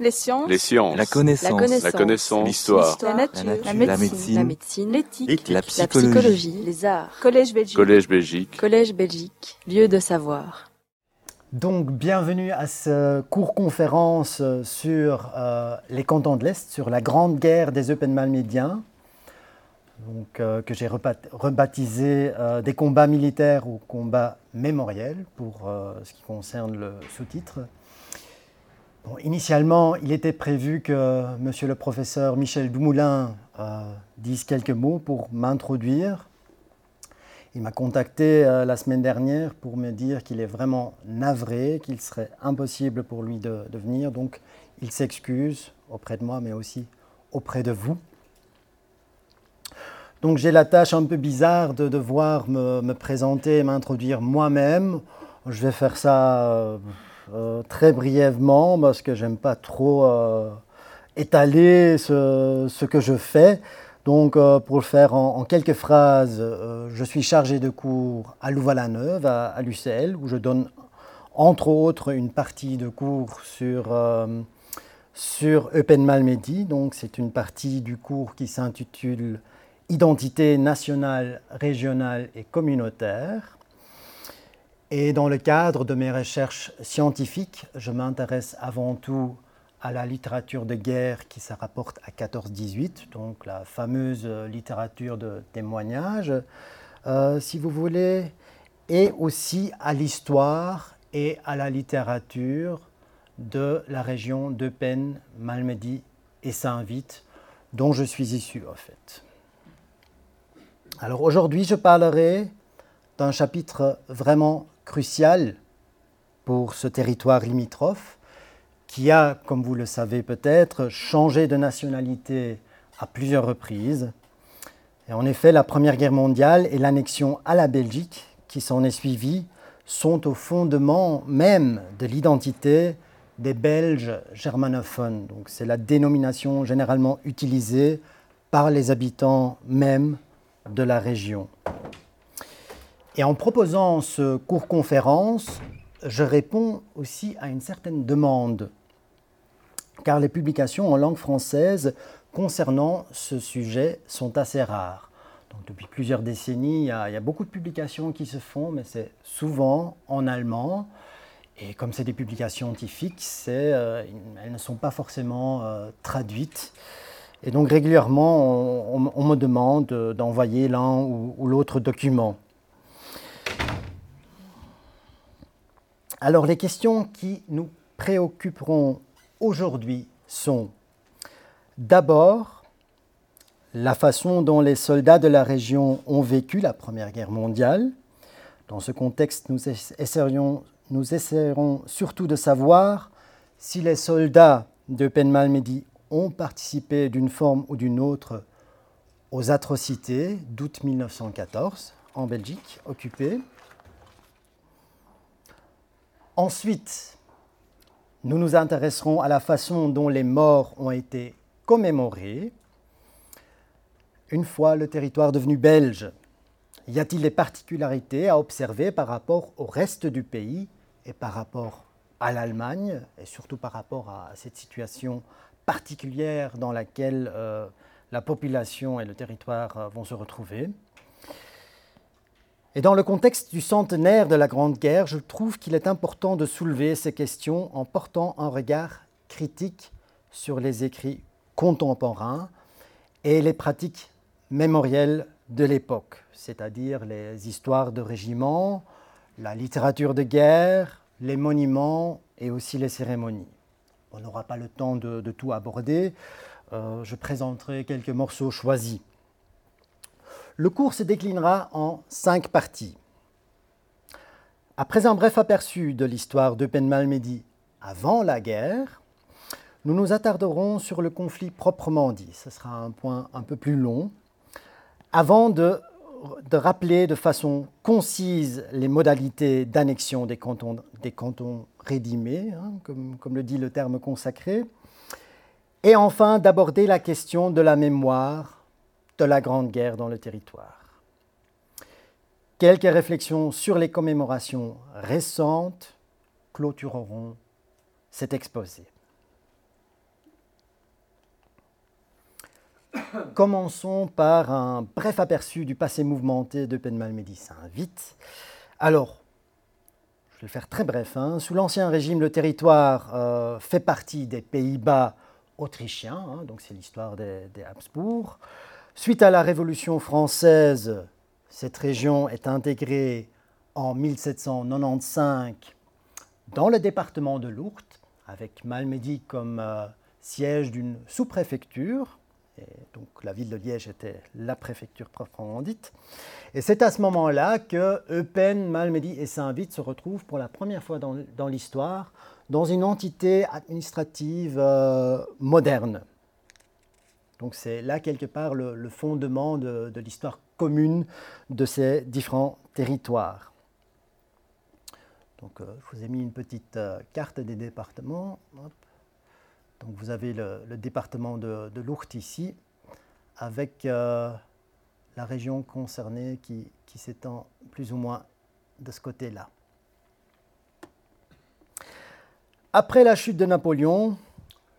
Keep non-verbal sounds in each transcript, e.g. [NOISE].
Les sciences. Les sciences. La connaissance. La. La. L'histoire. La nature. La nature. La La médecine. La. L'éthique. La La psychologie. Les arts. Collège Belgique. Collège Belgique. Collège Belgique. Lieu de savoir. Donc, bienvenue à ce cours conférence sur euh, les cantons de l'Est, sur la grande guerre des Eupen-Malmédiens, donc, euh, que j'ai rebaptisé euh, des combats militaires ou combats mémoriels pour euh, ce qui concerne le sous-titre. Initialement, il était prévu que monsieur le professeur Michel Dumoulin euh, dise quelques mots pour m'introduire. Il m'a contacté euh, la semaine dernière pour me dire qu'il est vraiment navré, qu'il serait impossible pour lui de, venir. Donc, il s'excuse auprès de moi, mais aussi auprès de vous. Donc, j'ai la tâche un peu bizarre de devoir me, présenter m'introduire moi-même. Je vais faire ça euh, euh, très brièvement parce que j'aime pas trop euh, étaler ce, que je fais. Donc, euh, pour le faire en, quelques phrases, je suis chargé de cours à Louvain-la-Neuve, à, à l'UCL, où je donne entre autres une partie de cours sur, sur. Donc, c'est une partie du cours qui s'intitule Identité nationale, régionale et communautaire. Et dans le cadre de mes recherches scientifiques, je m'intéresse avant tout à la littérature de guerre qui se rapporte à 14-18, donc la fameuse littérature de témoignage, euh, si vous voulez, et aussi à l'histoire et à la littérature de la région d'Eupen, Malmedy et Saint-Vite, dont je suis issu en fait. Alors aujourd'hui, je parlerai d'un chapitre vraiment crucial pour ce territoire limitrophe, qui a, comme vous le savez peut-être, changé de nationalité à plusieurs reprises. Et en effet, la Première Guerre mondiale et l'annexion à la Belgique qui s'en est suivie sont au fondement même de l'identité des Belges germanophones. Donc c'est la dénomination généralement utilisée par les habitants même de la région. Et en proposant ce cours conférence, je réponds aussi à une certaine demande, car les publications en langue française concernant ce sujet sont assez rares. Donc, depuis plusieurs décennies, il y, a, beaucoup de publications qui se font, mais c'est souvent en allemand. Et comme c'est des publications scientifiques, euh, elles ne sont pas forcément euh, traduites. Et donc régulièrement, on, me demande d'envoyer l'un ou l'autre document. Alors les questions qui nous préoccuperont aujourd'hui sont d'abord la façon dont les soldats de la région ont vécu la Première Guerre mondiale. Dans ce contexte, nous essayerons, nous essayerons surtout de savoir si les soldats de Penmalmedy ont participé d'une forme ou d'une autre aux atrocités d'août 1914 en Belgique occupée. Ensuite, nous nous intéresserons à la façon dont les morts ont été commémorés une fois le territoire devenu belge. Y a-t-il des particularités à observer par rapport au reste du pays et par rapport à l'Allemagne et surtout par rapport à cette situation particulière dans laquelle euh, la population et le territoire euh, vont se retrouver? Et dans le contexte du centenaire de la Grande Guerre, je trouve qu'il est important de soulever ces questions en portant un regard critique sur les écrits contemporains et les pratiques mémorielles de l'époque, c'est-à-dire les histoires de régiments, la littérature de guerre, les monuments et aussi les cérémonies. On n'aura pas le temps de, tout aborder, euh, je présenterai quelques morceaux choisis. Le cours se déclinera en cinq parties. Après un bref aperçu de l'histoire d'Eupen Malmedy avant la guerre, nous nous attarderons sur le conflit proprement dit. Ce sera un point un peu plus long. Avant de, rappeler de façon concise les modalités d'annexion des cantons, rédimés, hein, comme le dit le terme consacré, et enfin d'aborder la question de la mémoire de la Grande Guerre dans le territoire. Quelques réflexions sur les commémorations récentes clôtureront cet exposé. Commençons par un bref aperçu du passé mouvementé de Penmal Médicin. Vite. Alors, je vais le faire très bref. Hein. Sous l'Ancien Régime, le territoire euh, fait partie des Pays-Bas autrichiens, hein, donc c'est l'histoire des Habsbourg. Suite à la Révolution française, cette région est intégrée en 1795 dans le département de l'Ourthe, avec Malmedy comme euh, siège d'une sous-préfecture. Donc la ville de Liège était la préfecture proprement dite. Et c'est à ce moment-là que Eupen, Malmedy et Saint-Vite se retrouvent pour la première fois dans, l'histoire dans une entité administrative euh, moderne. Donc c'est là quelque part le, fondement de, l'histoire commune de ces différents territoires. Donc euh, je vous ai mis une petite euh, carte des départements. Donc vous avez le, département de, de l'Ourthe ici, avec euh, la région concernée qui s'étend plus ou moins de ce côté-là. Après la chute de Napoléon,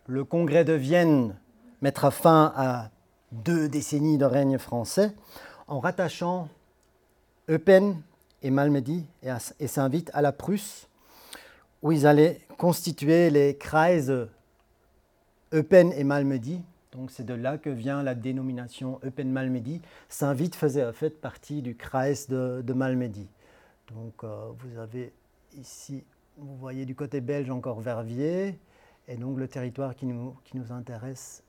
le Congrès de Vienne mettra fin à deux décennies de règne français en rattachant Eupen et Malmedy et Saint-Vite à la Prusse, où ils allaient constituer les Kreise Eupen et Malmedy. Donc c'est de là que vient la dénomination Eupen-Malmedy. Saint-Vite faisait en fait partie du Kreis de, de Malmedy. Donc euh, vous avez ici, vous voyez du côté belge encore Verviers, et donc le territoire qui nous, qui nous intéresse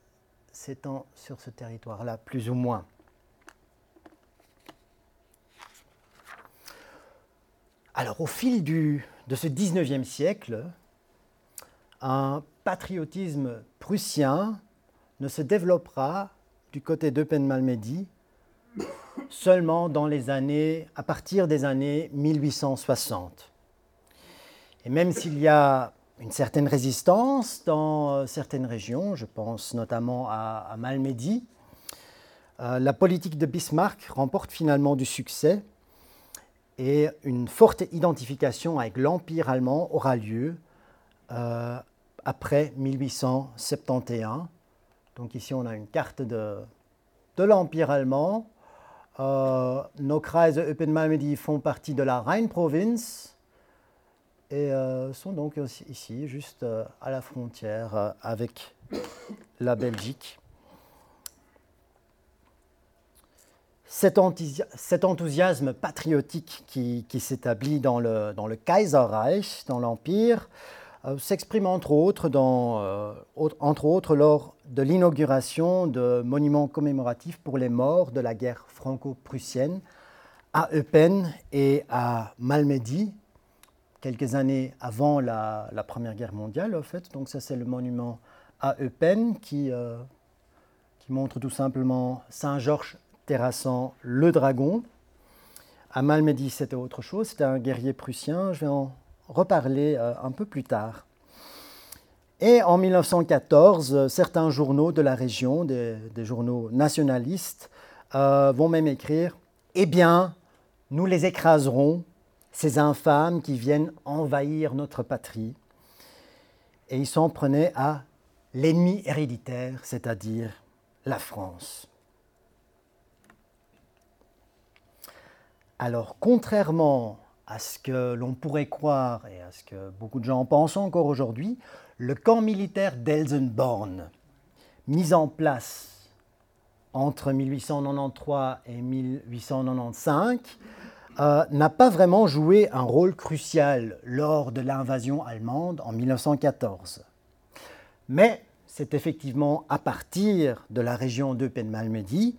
s'étend sur ce territoire-là, plus ou moins. Alors au fil de ce 19e siècle, un patriotisme prussien ne se développera du côté d'Eupen-Malmedy seulement dans les années, à partir des années 1860. Et même s'il y a une certaine résistance dans euh, certaines régions, je pense notamment à, Malmedy, euh, la politique de Bismarck remporte finalement du succès et une forte identification avec l'Empire allemand aura lieu euh, après 1871. Donc ici, on a une carte de, de l'Empire allemand. Nos Kreise Eupen-Malmedy font partie de la Rhine-Province et euh, sont donc ici, juste euh, à la frontière avec la Belgique. Cet, enthousiasme patriotique qui, s'établit dans le, Kaiserreich, dans l'Empire, euh, s'exprime entre euh, entre autres lors de l'inauguration de monuments commémoratifs pour les morts de la guerre franco-prussienne à Eupen et à Malmedy, quelques années avant la, Première Guerre mondiale, en fait. Donc ça, c'est le monument à Eupen qui, euh, qui montre tout simplement Saint-Georges terrassant le dragon. À Malmedy, c'était autre chose, c'était un guerrier prussien. Je vais en reparler euh, un peu plus tard. Et en 1914, certains journaux de la région, des, journaux nationalistes, euh, vont même écrire Eh bien, nous les écraserons, ces infâmes qui viennent envahir notre patrie. Et ils s'en prenaient à l'ennemi héréditaire, c'est-à-dire la France. Alors, contrairement à ce que l'on pourrait croire et à ce que beaucoup de gens pensent encore aujourd'hui, le camp militaire d'Elsenborn, mis en place entre 1893 et 1895, euh, n'a pas vraiment joué un rôle crucial lors de l'invasion allemande en 1914. Mais c'est effectivement à partir de la région de Malmedy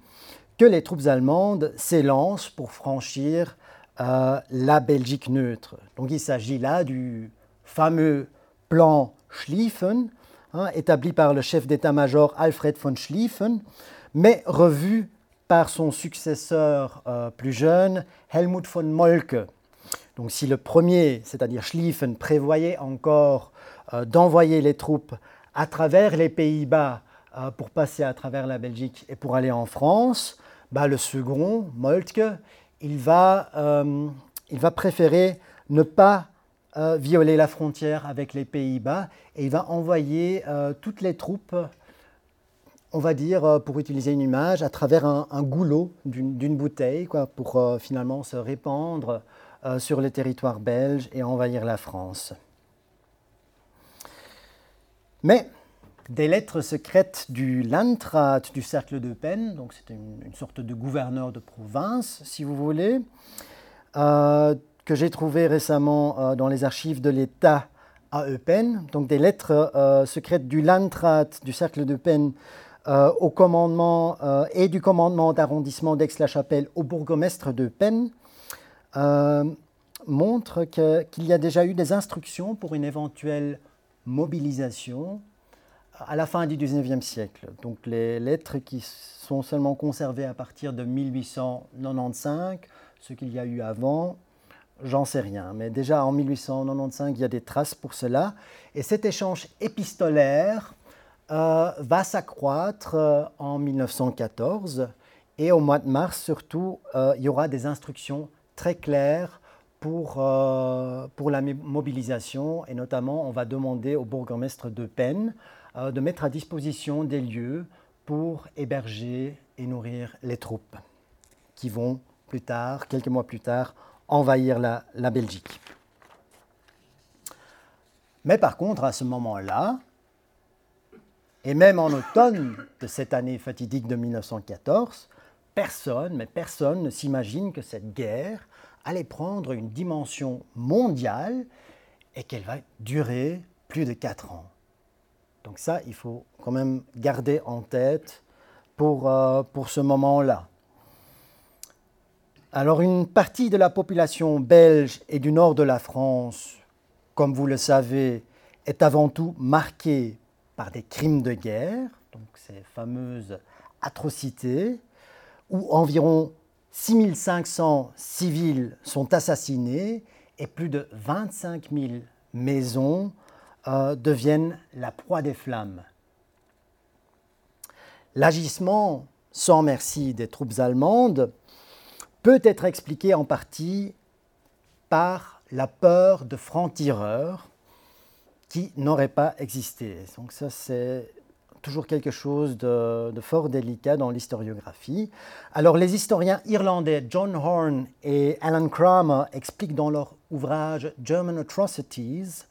que les troupes allemandes s'élancent pour franchir la Belgique neutre. Donc il s'agit là du fameux plan Schlieffen, hein, établi par le chef d'état-major Alfred von Schlieffen, mais revu par son successeur euh, plus jeune, Helmut von Molke. Donc si le premier, c'est-à-dire Schlieffen, prévoyait encore euh, d'envoyer les troupes à travers les Pays-Bas euh, pour passer à travers la Belgique et pour aller en France, bah, le second, Moltke, il va, il va préférer ne pas violer la frontière avec les Pays-Bas et il va envoyer toutes les troupes, on va dire, pour utiliser une image, à travers un, goulot d'une bouteille, quoi, pour finalement se répandre sur le territoire belge et envahir la France. Mais des lettres secrètes du Landrat du cercle de donc c'était une, sorte de gouverneur de province, si vous voulez, euh, que j'ai trouvé récemment euh, dans les archives de l'État à Eupen, donc des lettres euh, secrètes du Landrat du cercle de peine au commandement et du commandement d'arrondissement d'Aix-la-Chapelle au bourgmestre de Peine, montrent qu'il y a déjà eu des instructions pour une éventuelle mobilisation à la fin du XIXe siècle. Donc les lettres qui sont seulement conservées à partir de 1895, ce qu'il y a eu avant, j'en sais rien. Mais déjà en 1895, il y a des traces pour cela. Et cet échange épistolaire euh, va s'accroître euh, en 1914. Et au mois de mars, surtout, euh, il y aura des instructions très claires pour, pour la mobilisation. Et notamment, on va demander au bourgmestre de Penn de mettre à disposition des lieux pour héberger et nourrir les troupes qui vont plus tard, quelques mois plus tard, envahir la Belgique. Mais par contre, à ce moment-là, et même en automne de cette année fatidique de 1914, personne, mais personne ne s'imagine que cette guerre allait prendre une dimension mondiale et qu'elle va durer plus de quatre ans. Donc ça, il faut quand même garder en tête pour, euh, pour ce moment-là. Alors une partie de la population belge et du nord de la France, comme vous le savez, est avant tout marquée par des crimes de guerre, donc ces fameuses atrocités, où environ 6500 civils sont assassinés et plus de 25 000 maisons euh, deviennent la proie des flammes. L'agissement sans merci des troupes allemandes peut être expliqué en partie par la peur de francs-tireurs qui n'auraient pas existé. Donc ça, c'est toujours quelque chose de, de, fort délicat dans l'historiographie. Alors les historiens irlandais John Horn et Alan Kramer expliquent dans leur ouvrage German Atrocities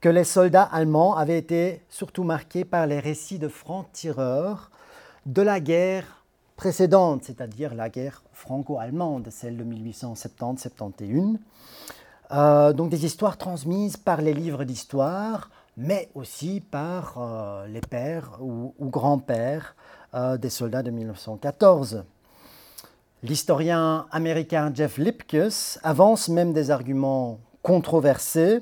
que les soldats allemands avaient été surtout marqués par les récits de francs-tireurs de la guerre précédente, c'est-à-dire la guerre franco-allemande, celle de 1870-71. Euh, donc des histoires transmises par les livres d'histoire, mais aussi par euh, les pères ou, grands-pères euh, des soldats de 1914. L'historien américain Jeff Lipkus avance même des arguments controversés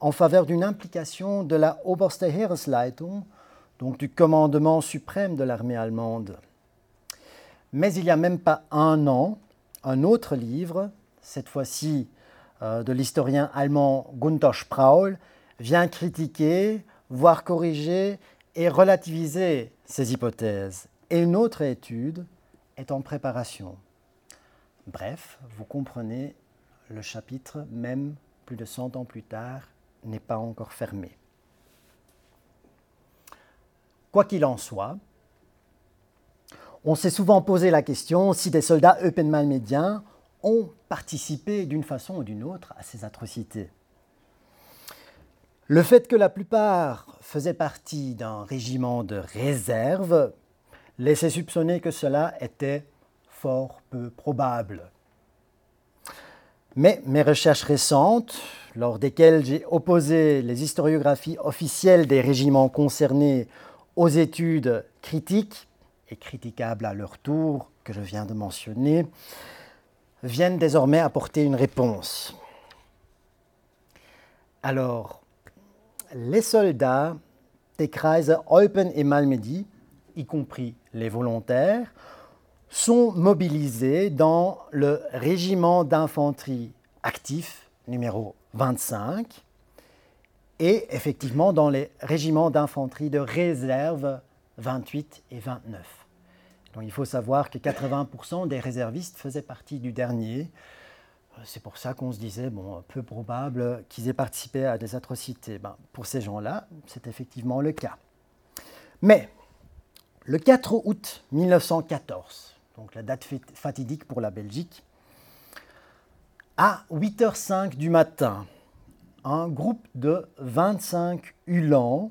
en faveur d'une implication de la Oberste Heeresleitung, donc du commandement suprême de l'armée allemande. Mais il n'y a même pas un an, un autre livre, cette fois-ci de l'historien allemand Gunther Spraul, vient critiquer, voire corriger et relativiser ces hypothèses. Et une autre étude est en préparation. Bref, vous comprenez le chapitre, même plus de 100 ans plus tard, n'est pas encore fermé. Quoi qu'il en soit, on s'est souvent posé la question si des soldats eupenmalmédiens ont participé d'une façon ou d'une autre à ces atrocités. Le fait que la plupart faisaient partie d'un régiment de réserve laissait soupçonner que cela était fort peu probable. Mais mes recherches récentes, lors desquelles j'ai opposé les historiographies officielles des régiments concernés aux études critiques et critiquables à leur tour que je viens de mentionner, viennent désormais apporter une réponse. Alors, les soldats des Kreise Eupen et Malmedy, y compris les volontaires, sont mobilisés dans le régiment d'infanterie actif numéro 25 et effectivement dans les régiments d'infanterie de réserve 28 et 29. Il faut savoir que 80% des réservistes faisaient partie du dernier. C'est pour ça qu'on se disait, bon, peu probable qu'ils aient participé à des atrocités. Ben, pour ces gens-là, c'est effectivement le cas. Mais Le 4 août 1914, donc la date fatidique pour la Belgique, à 8h05 du matin, un groupe de 25 Ulans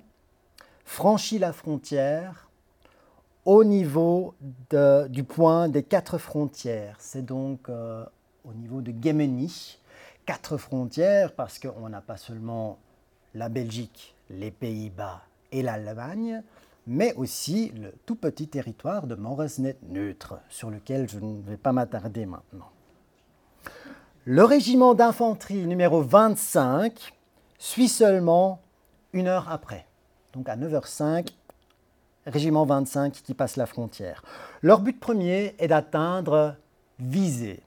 franchit la frontière au niveau du point des quatre frontières. C'est donc euh, au niveau de Gemeni, quatre frontières parce qu'on n'a pas seulement la Belgique, les Pays-Bas et l'Allemagne, mais aussi le tout petit territoire de Moresnet neutre, sur lequel je ne vais pas m'attarder maintenant. Le régiment d'infanterie numéro 25 suit seulement une heure après. Donc à 9h05, régiment 25 qui passe la frontière. Leur but premier est d'atteindre Visé.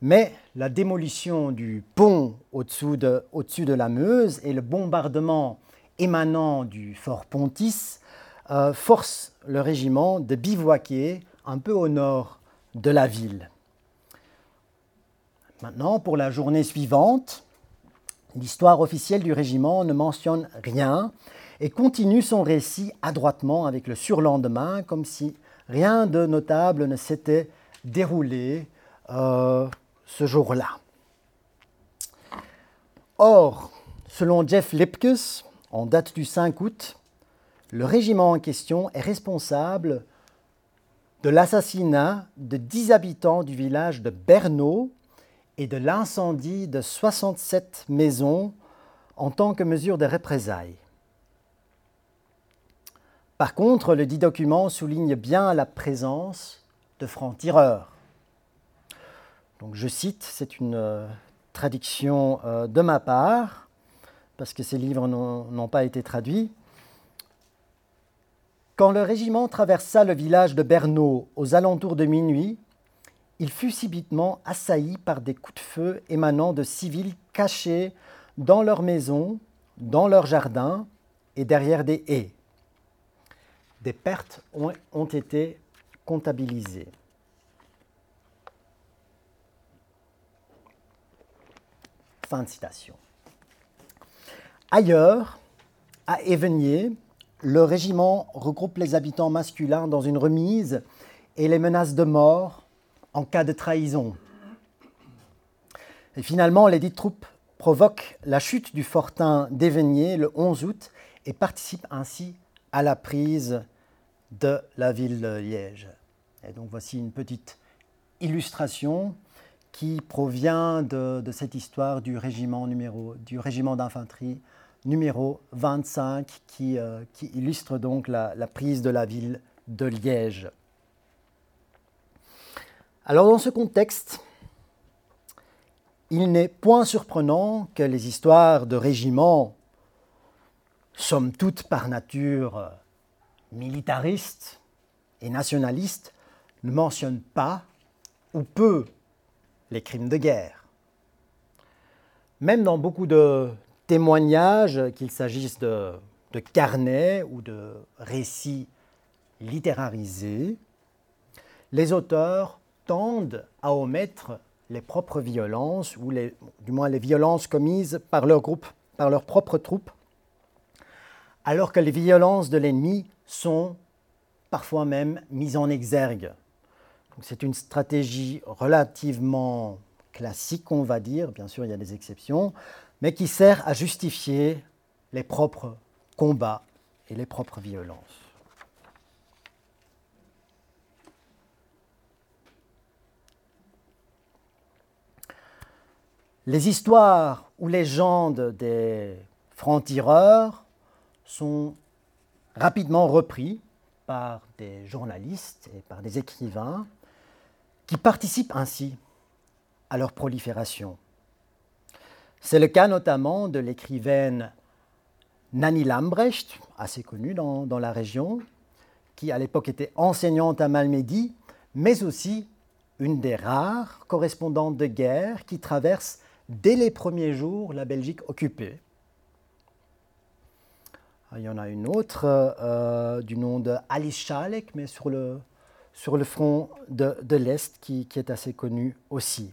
Mais la démolition du pont au-dessus de, la Meuse et le bombardement émanant du fort Pontis euh, forcent le régiment de bivouaquer un peu au nord de la ville. Maintenant, pour la journée suivante, l'histoire officielle du régiment ne mentionne rien et continue son récit adroitement avec le surlendemain, comme si rien de notable ne s'était déroulé euh, ce jour-là. Or, selon Jeff Lipkus, en date du 5 août, le régiment en question est responsable de l'assassinat de 10 habitants du village de Bernau et de l'incendie de 67 maisons en tant que mesure de représailles. Par contre, le dit document souligne bien la présence de francs-tireurs. Donc je cite, c'est une euh, traduction euh, de ma part, parce que ces livres n'ont pas été traduits. Quand le régiment traversa le village de Bernau aux alentours de minuit, il fut subitement assailli par des coups de feu émanant de civils cachés dans leurs maisons, dans leurs jardins et derrière des haies. Pertes ont, été comptabilisées. Fin de citation. Ailleurs, à Évenier, le régiment regroupe les habitants masculins dans une remise et les menaces de mort en cas de trahison. Finalement, les dites troupes provoquent la chute du fortin d'Évenier le 11 août et participent ainsi à la prise de la ville de Liège. Et donc voici une petite illustration qui provient de, cette histoire du régiment, numéro, du régiment d'infanterie numéro 25 qui, euh, qui illustre donc la, la prise de la ville de Liège. Alors dans ce contexte, il n'est point surprenant que les histoires de régiments, somme toute par nature militaristes et nationalistes, ne mentionnent pas ou peu les crimes de guerre. Même dans beaucoup de témoignages, qu'il s'agisse de, carnets ou de récits littérarisés, les auteurs tendent à omettre les propres violences, ou du moins les violences commises par leur groupe, par leurs propres troupes, alors que les violences de l'ennemi sont parfois même mises en exergue. C'est une stratégie relativement classique, on va dire, bien sûr il y a des exceptions, mais qui sert à justifier les propres combats et les propres violences. Les histoires ou légendes des francs-tireurs sont rapidement repris par des journalistes et par des écrivains qui participent ainsi à leur prolifération. C'est le cas notamment de l'écrivaine Nanny Lambrecht, assez connue dans, dans la région, qui à l'époque était enseignante à Malmedy, mais aussi une des rares correspondantes de guerre qui traverse dès les premiers jours la Belgique occupée. Ah, il y en a une autre euh, du nom de Schalek, mais sur le, sur le front de, de l'Est, qui, qui, est assez connu aussi.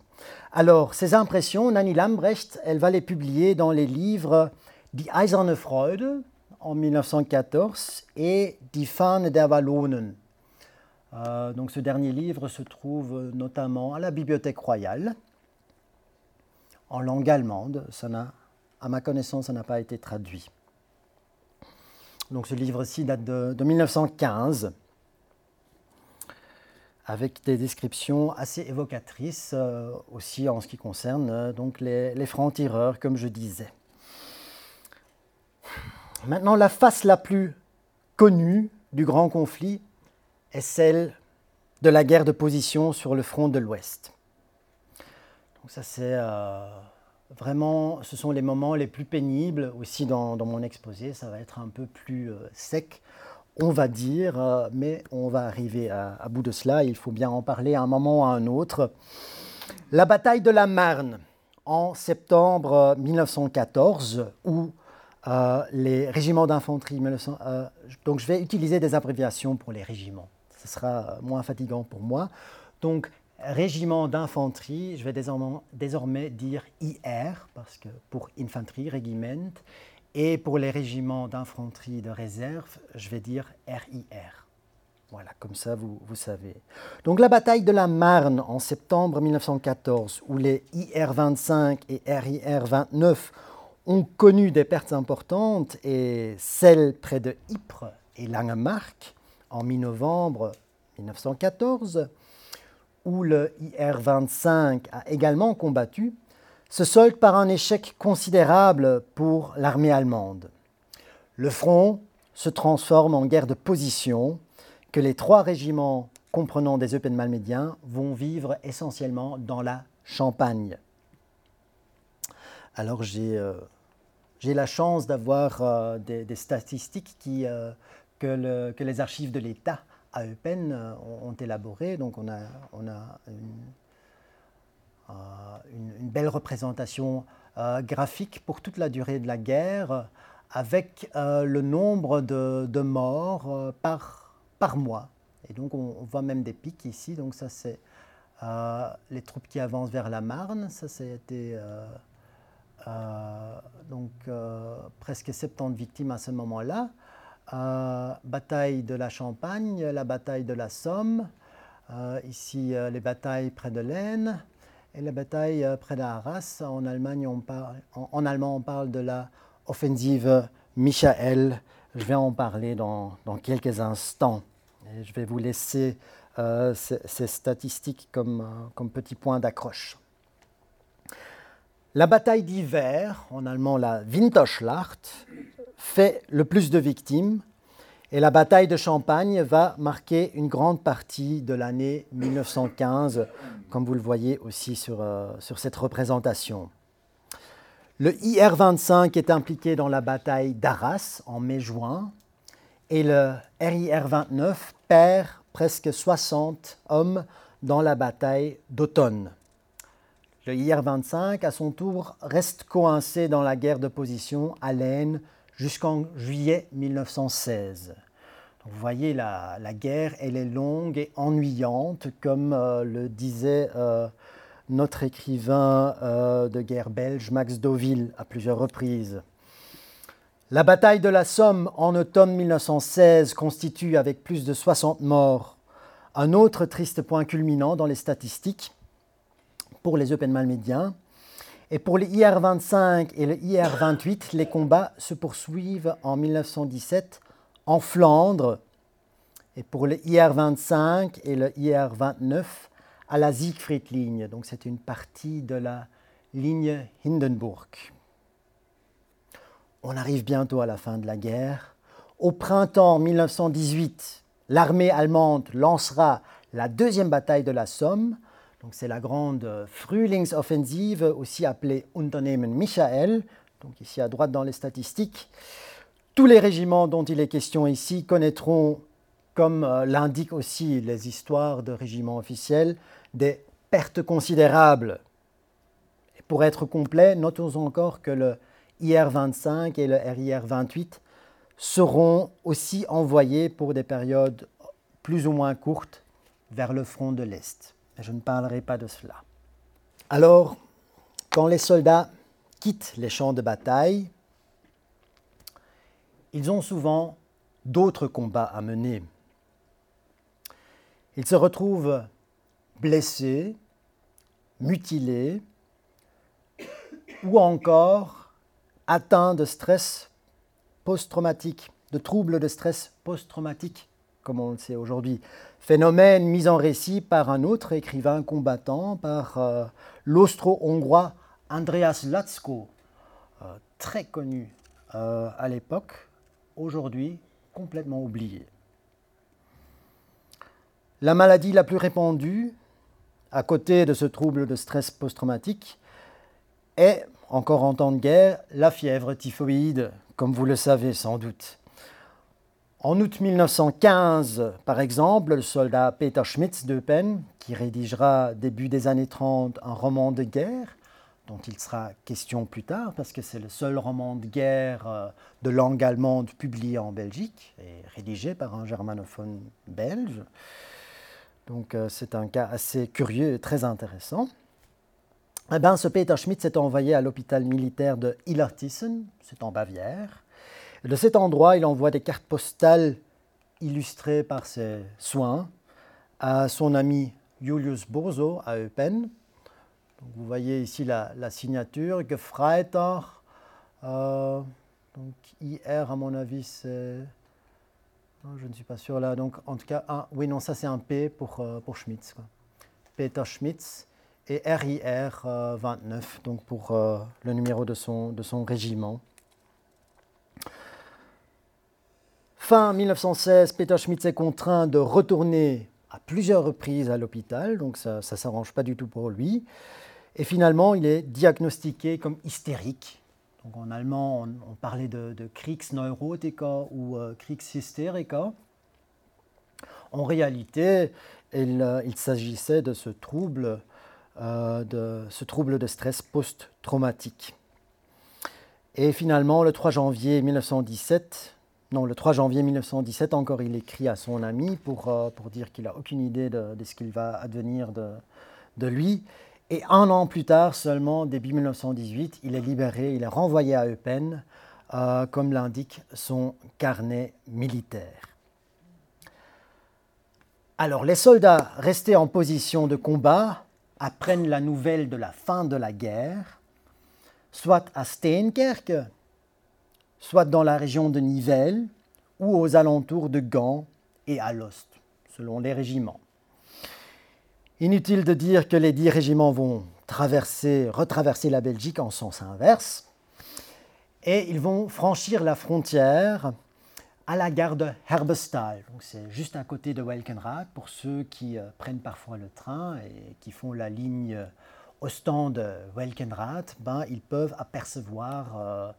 Alors, ces impressions, Nanny Lambrecht, elle va les publier dans les livres Die Eiserne Freude en 1914 et Die Fahne der Wallonen. Euh, donc ce dernier livre se trouve notamment à la Bibliothèque royale en langue allemande. Ça à ma connaissance, ça n'a pas été traduit. Donc ce livre-ci date de, 1915 avec des descriptions assez évocatrices euh, aussi en ce qui concerne euh, donc les, les francs-tireurs, comme je disais. Maintenant, la face la plus connue du grand conflit est celle de la guerre de position sur le front de l'Ouest. Donc ça, c'est euh, vraiment, ce sont les moments les plus pénibles aussi dans, mon exposé. Ça va être un peu plus euh, sec, on va dire, euh, mais on va arriver à, bout de cela. Il faut bien en parler à un moment ou à un autre. La bataille de la Marne en septembre 1914, où euh, les régiments d'infanterie. Donc je vais utiliser des abréviations pour les régiments. Ce sera moins fatigant pour moi. Donc régiment d'infanterie, je vais désormais, dire IR, parce que pour infanterie, régiment. Et pour les régiments d'infanterie de réserve, je vais dire RIR. Voilà, comme ça vous, vous, savez. Donc la bataille de la Marne en septembre 1914, où les IR-25 et RIR-29 ont connu des pertes importantes et celles près de Ypres et Langemarck en mi-novembre 1914, où le IR-25 a également combattu, se solde par un échec considérable pour l'armée allemande. Le front se transforme en guerre de position que les trois régiments comprenant des Eupen-Malmédiens vont vivre essentiellement dans la Champagne. Alors j'ai euh, la chance d'avoir euh, des, statistiques euh, que, les archives de l'État à Eupen euh, ont, élaborées. Donc on a, a une, belle représentation graphique pour toute la durée de la guerre avec le nombre de, morts par, mois. Et donc on, voit même des pics ici. Donc ça c'est les troupes qui avancent vers la Marne. Ça c'était euh, donc euh, presque 70 victimes à ce moment-là. Euh, bataille de la Champagne, la bataille de la Somme, ici les batailles près de l'Aisne et la bataille près d'Arras. En, en, allemand, on parle de la offensive Michael. Je vais en parler dans, quelques instants. Je vais vous laisser ces, ces, statistiques comme, comme petit point d'accroche. La bataille d'hiver, en allemand la Winterschlacht, fait le plus de victimes et la bataille de Champagne va marquer une grande partie de l'année 1915, comme vous le voyez aussi sur, euh, cette représentation. Le IR-25 est impliqué dans la bataille d'Arras en mai-juin et le RIR-29 perd presque 60 hommes dans la bataille d'automne. Le IR-25, à son tour, reste coincé dans la guerre de position à l'Aisne jusqu'en juillet 1916. vous voyez, la, guerre, elle est longue et ennuyante, comme euh, le disait euh, notre écrivain euh, de guerre belge, Max Deauville, à plusieurs reprises. La bataille de la Somme en automne 1916 constitue, avec plus de 60 morts, un autre triste point culminant dans les statistiques pour les Open Malmédiens. Et pour les IR-25 et le IR-28, les combats se poursuivent en 1917 en Flandre. Et pour le IR-25 et le IR-29, à la Siegfried-Ligne. Donc c'est une partie de la ligne Hindenburg. On arrive bientôt à la fin de la guerre. Au printemps 1918, l'armée allemande lancera la deuxième bataille de la Somme c'est la grande Frühlingsoffensive, aussi appelée Unternehmen Michael, donc ici à droite dans les statistiques. Tous les régiments dont il est question ici connaîtront, comme euh, l'indiquent aussi les histoires de régiments officiels, des pertes considérables. Et pour être complet, notons encore que le IR-25 et le RIR-28 seront aussi envoyés pour des périodes plus ou moins courtes vers le front de l'Est je ne parlerai pas de cela. Alors, quand les soldats quittent les champs de bataille, ils ont souvent d'autres combats à mener. Ils se retrouvent blessés, mutilés ou encore atteints de stress post-traumatique, de troubles de stress post-traumatique, comme on le sait aujourd'hui. Phénomène mis en récit par un autre écrivain combattant, par euh, l'austro-hongrois Andreas Latsko, euh, très connu euh, à l'époque, aujourd'hui complètement oublié. La maladie la plus répandue, à côté de ce trouble de stress post-traumatique, est, encore en temps de guerre, la fièvre typhoïde, comme vous le savez sans doute. En août 1915, par exemple, le soldat Peter Schmitz d'Eupen, qui rédigera début des années 30 un roman de guerre, dont il sera question plus tard, parce que c'est le seul roman de guerre euh, de langue allemande publié en Belgique et rédigé par un germanophone belge. Donc euh, c'est un cas assez curieux et très intéressant. Eh bien, ce Peter Schmidt s'est envoyé à l'hôpital militaire de Illertissen, c'est en Bavière. De cet endroit, il envoie des cartes postales illustrées par ses soins à son ami Julius Bozo à Eupen. vous voyez ici la, signature, Gefreiter. Euh, donc IR, à mon avis, c'est je ne suis pas sûr là. Donc, en tout cas, oui, non, ça c'est un P pour, euh, pour Schmitz. Quoi. Peter Schmitz et RIR 29, euh, donc pour euh, le numéro de son, de son régiment. Fin 1916, Peter Schmitz est contraint de retourner à plusieurs reprises à l'hôpital, donc ça ne s'arrange pas du tout pour lui. Et finalement, il est diagnostiqué comme hystérique, en allemand, on, parlait de, de Kriegsneurotika ou euh. En réalité, il, euh, s'agissait euh, de ce trouble de stress post-traumatique. Et finalement, le 3 janvier 1917, non, le 3 janvier 1917, encore, il écrit à son ami pour, pour dire qu'il n'a aucune idée de, ce qu'il va advenir de, de lui. Et un an plus tard seulement, début 1918, il est libéré, il est renvoyé à Eupen, euh, comme l'indique son carnet militaire. Alors les soldats restés en position de combat apprennent la nouvelle de la fin de la guerre, soit à Steenkerke, soit dans la région de Nivelles ou aux alentours de Gand et à Lost, selon les régiments. Inutile de dire que les dix régiments vont traverser, retraverser la Belgique en sens inverse et ils vont franchir la frontière à la gare de Herbestal. C'est juste à côté de Welkenrath pour ceux qui euh, prennent parfois le train et qui font la ligne Ostende-Welkenrath. Ben, ils peuvent apercevoir euh,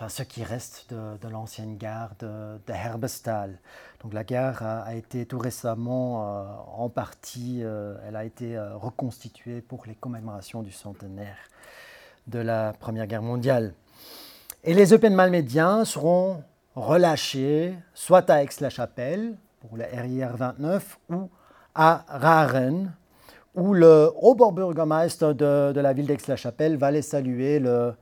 enfin ce qui reste de, l'ancienne gare de, Herbestal. Donc la gare a, été tout récemment euh, en partie, euh, elle a été euh, reconstituée pour les commémorations du centenaire de la Première Guerre mondiale. Et les Eupen malmédiens seront relâchés soit à Aix-la-Chapelle pour le RIR 29 ou à Raren où le Oberbürgermeister de, de la ville d'Aix-la-Chapelle va les saluer le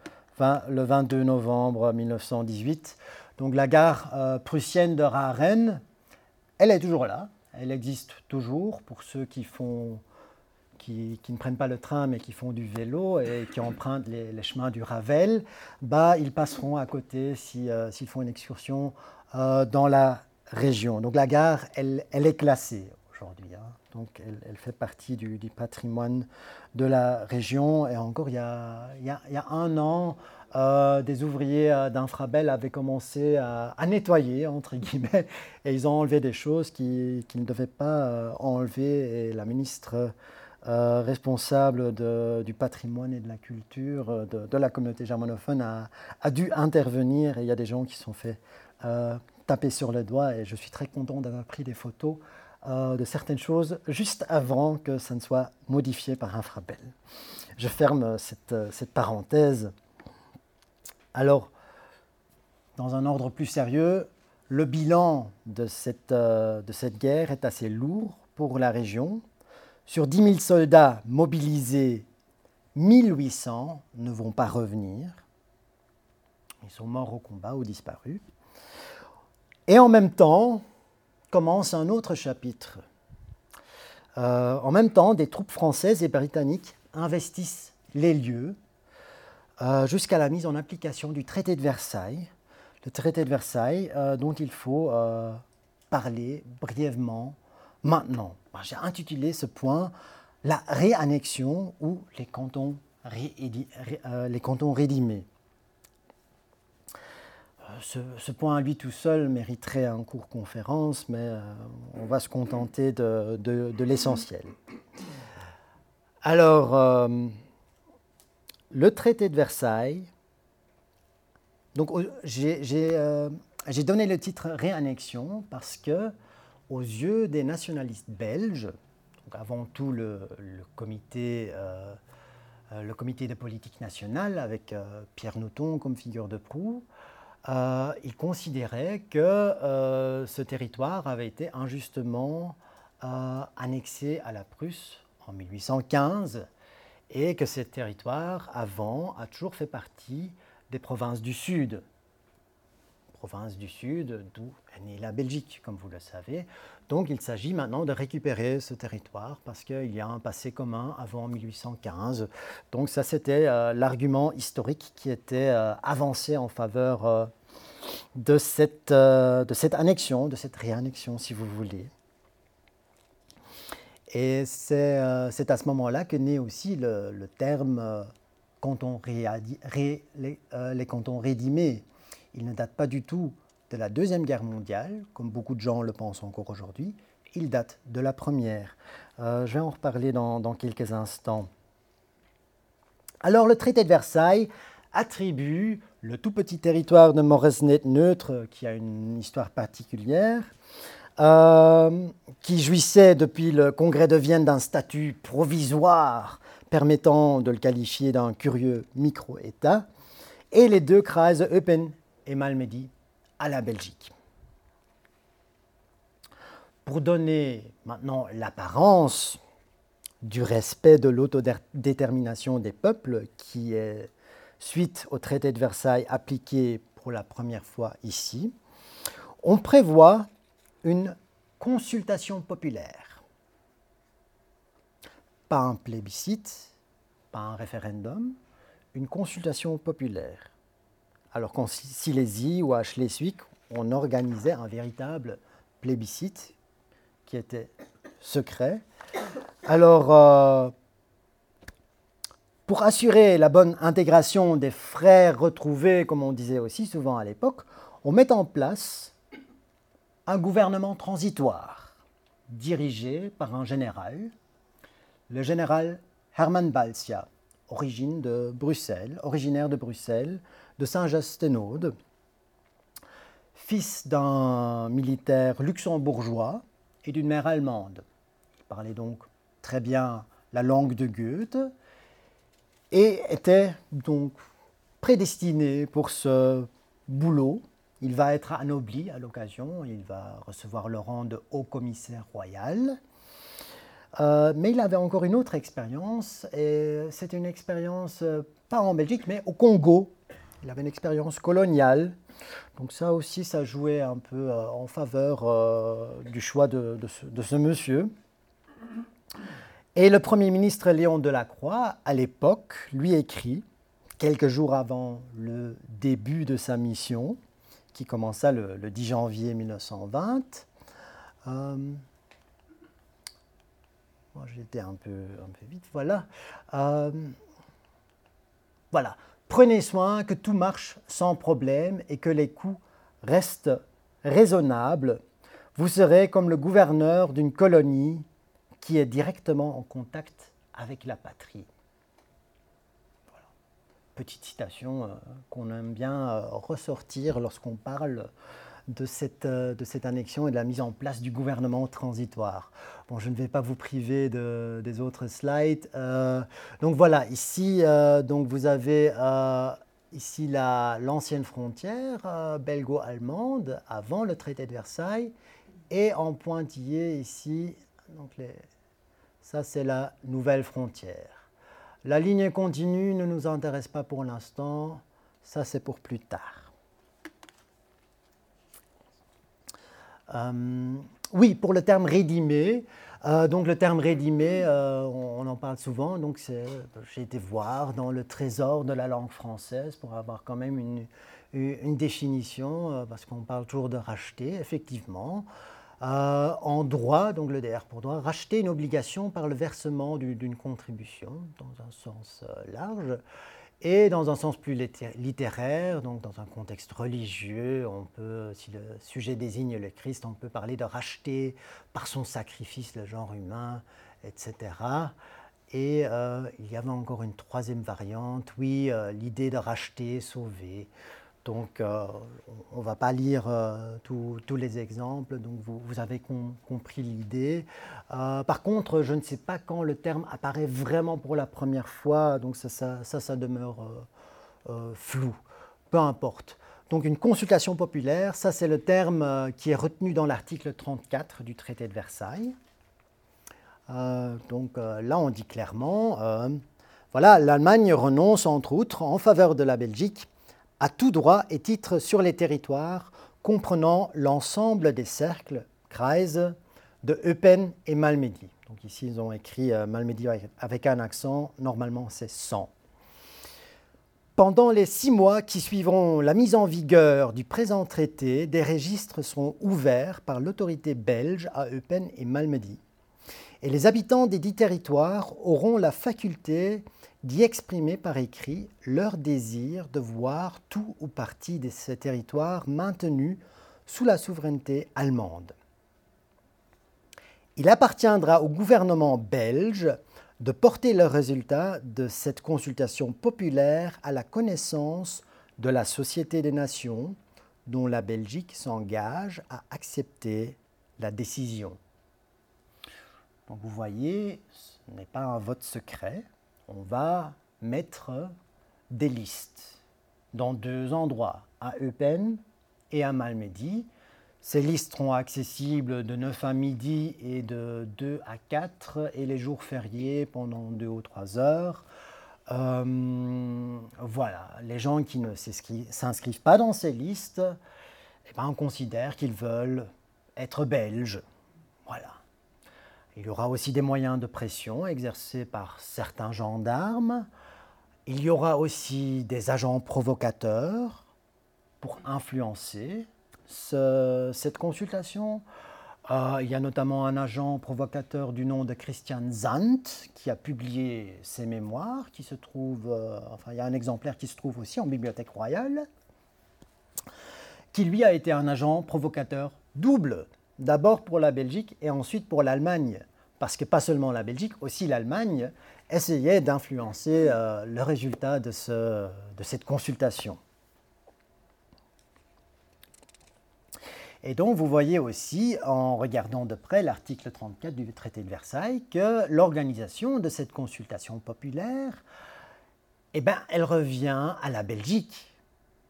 le 22 novembre 1918. Donc la gare euh, prussienne de Raren, elle est toujours là, elle existe toujours pour ceux qui, ne prennent pas le train mais qui font du vélo et qui empruntent les, chemins du Ravel. Bah, ils passeront à côté euh, s'ils font une excursion euh, dans la région. Donc la gare, elle est classée aujourd'hui. Donc elle, fait partie du, patrimoine de la région. Et encore, il y a, un an, euh, des ouvriers euh, d'Infrabel avaient commencé à, nettoyer, entre guillemets, [LAUGHS] et ils ont enlevé des choses qu'ils ne devaient pas euh, enlever. Et la ministre responsable du patrimoine et de la culture de, la communauté germanophone a, dû intervenir. Et il y a des gens qui se sont fait taper sur les doigts. Et je suis très content d'avoir pris des photos euh, de certaines choses juste avant que ça ne soit modifié par Infrabel. Je ferme cette, euh, cette parenthèse. Alors, dans un ordre plus sérieux, le bilan de cette, euh, de cette guerre est assez lourd pour la région. Sur 10 000 soldats mobilisés, 1800 ne vont pas revenir. Ils sont morts au combat ou disparus. Et en même temps, commence un autre chapitre. Euh, en même temps, des troupes françaises et britanniques investissent les lieux euh, jusqu'à la mise en application du traité de Versailles, le traité de Versailles euh, dont il faut parler brièvement maintenant. J'ai intitulé ce point La réannexion ou les cantons, les cantons rédimés. Ce, point à lui tout seul mériterait un cours conférence, mais euh, on va se contenter de, l'essentiel. Alors, euh, le traité de Versailles, donc euh, j'ai donné le titre réannexion parce que, aux yeux des nationalistes belges, donc avant tout le, comité, le comité de politique nationale avec Pierre Nouton comme figure de proue, euh, il considérait que euh, ce territoire avait été injustement euh, annexé à la Prusse en 1815 et que ce territoire, avant, a toujours fait partie des provinces du Sud. Provinces du Sud, d'où est née la Belgique, comme vous le savez. Donc il s'agit maintenant de récupérer ce territoire parce qu'il y a un passé commun avant 1815. Donc ça, c'était l'argument historique qui était avancé en faveur de cette, euh, de cette annexion, de cette réannexion, si vous voulez. Et c'est euh, à ce moment-là que naît aussi le, terme euh, canton ré, les, cantons rédimés. Il ne date pas du tout de la Deuxième Guerre mondiale, comme beaucoup de gens le pensent encore aujourd'hui. Il date de la Première. je vais en reparler dans, dans quelques instants. Alors, le traité de Versailles attribue le tout petit territoire de Moresnet neutre, qui a une histoire particulière, euh, qui jouissait depuis le congrès de Vienne d'un statut provisoire permettant de le qualifier d'un curieux micro-État, et les deux Kreise Eupen et Malmedy à la Belgique. Pour donner maintenant l'apparence du respect de l'autodétermination des peuples, qui est suite au traité de Versailles appliqué pour la première fois ici, on prévoit une consultation populaire. Pas un plébiscite, pas un référendum, une consultation populaire. Alors qu'en Silésie ou à Schleswig, on organisait un véritable plébiscite qui était secret. Alors, euh, pour assurer la bonne intégration des frères retrouvés, comme on disait aussi souvent à l'époque, on met en place un gouvernement transitoire dirigé par un général, le général Hermann Balsia, origine de Bruxelles, originaire de Bruxelles, de Saint-Just-Tenaude, fils d'un militaire luxembourgeois et d'une mère allemande. Il parlait donc très bien la langue de Goethe et était donc prédestiné pour ce boulot. Il va être anobli à l'occasion, il va recevoir le rang de haut commissaire royal. Euh, mais il avait encore une autre expérience, et c'est une expérience euh, pas en Belgique, mais au Congo. Il avait une expérience coloniale. Donc ça aussi, ça jouait un peu euh, en faveur du choix de ce monsieur. Et le Premier ministre Léon Delacroix, à l'époque, lui écrit, quelques jours avant le début de sa mission, qui commença le, 10 janvier 1920, euh. Euh, voilà. Prenez soin que tout marche sans problème et que les coûts restent raisonnables. Vous serez comme le gouverneur d'une colonie qui est directement en contact avec la patrie. Petite citation euh, qu'on aime bien euh, ressortir lorsqu'on parle de cette, euh, de cette annexion et de la mise en place du gouvernement transitoire. Bon, je ne vais pas vous priver de, des autres slides. donc voilà, ici, donc vous avez ici l'ancienne frontière belgo-allemande avant le traité de Versailles et en pointillé ici donc ça, c'est la nouvelle frontière. La ligne continue ne nous intéresse pas pour l'instant. Ça, c'est pour plus tard. oui, pour le terme rédimé, donc le terme rédimé, on, en parle souvent, donc j'ai été voir dans le trésor de la langue française pour avoir quand même une définition, parce qu'on parle toujours de racheter, effectivement. Euh, en droit, donc le DR pour droit, racheter une obligation par le versement d'une contribution, dans un sens euh, large, et dans un sens plus littéraire, donc dans un contexte religieux, on peut, si le sujet désigne le Christ, on peut parler de racheter par son sacrifice le genre humain, etc. Et euh, il y avait encore une troisième variante, oui, l'idée de racheter, sauver. Donc, euh, on ne va pas lire euh, tous les exemples, donc vous, avez compris l'idée. Euh, par contre, je ne sais pas quand le terme apparaît vraiment pour la première fois, donc ça, ça, ça, demeure flou. Peu importe. Donc, une consultation populaire, ça c'est le terme qui est retenu dans l'article 34 du traité de Versailles. donc là, on dit clairement, voilà, l'Allemagne renonce entre autres en faveur de la Belgique à tout droit et titre sur les territoires comprenant l'ensemble des cercles, Kreise, de Eupen et Malmedy. Donc ici, ils ont écrit euh, Malmedy avec un accent, normalement c'est 100. Pendant les six mois qui suivront la mise en vigueur du présent traité, des registres sont ouverts par l'autorité belge à Eupen et Malmedy. Et les habitants des dix territoires auront la faculté d'y exprimer par écrit leur désir de voir tout ou partie de ces territoires maintenus sous la souveraineté allemande. Il appartiendra au gouvernement belge de porter le résultat de cette consultation populaire à la connaissance de la Société des Nations, dont la Belgique s'engage à accepter la décision. Vous voyez, ce n'est pas un vote secret, on va mettre des listes dans deux endroits, à Eupen et à Malmedy. Ces listes seront accessibles de 9 à midi et de 2 à 4 et les jours fériés pendant 2 ou 3 heures. Euh, voilà, les gens qui ne s'inscrivent pas dans ces listes, eh ben, on considère qu'ils veulent être belges. Voilà. Il y aura aussi des moyens de pression exercés par certains gendarmes. Il y aura aussi des agents provocateurs pour influencer cette consultation. Euh, il y a notamment un agent provocateur du nom de Christian Zandt qui a publié ses mémoires, qui se trouve, euh, enfin il y a un exemplaire qui se trouve aussi en Bibliothèque royale, qui lui a été un agent provocateur double d'abord pour la Belgique et ensuite pour l'Allemagne. Parce que pas seulement la Belgique, aussi l'Allemagne essayait d'influencer euh, le résultat de, cette consultation. Et donc vous voyez aussi, en regardant de près l'article 34 du traité de Versailles, que l'organisation de cette consultation populaire, eh ben, elle revient à la Belgique.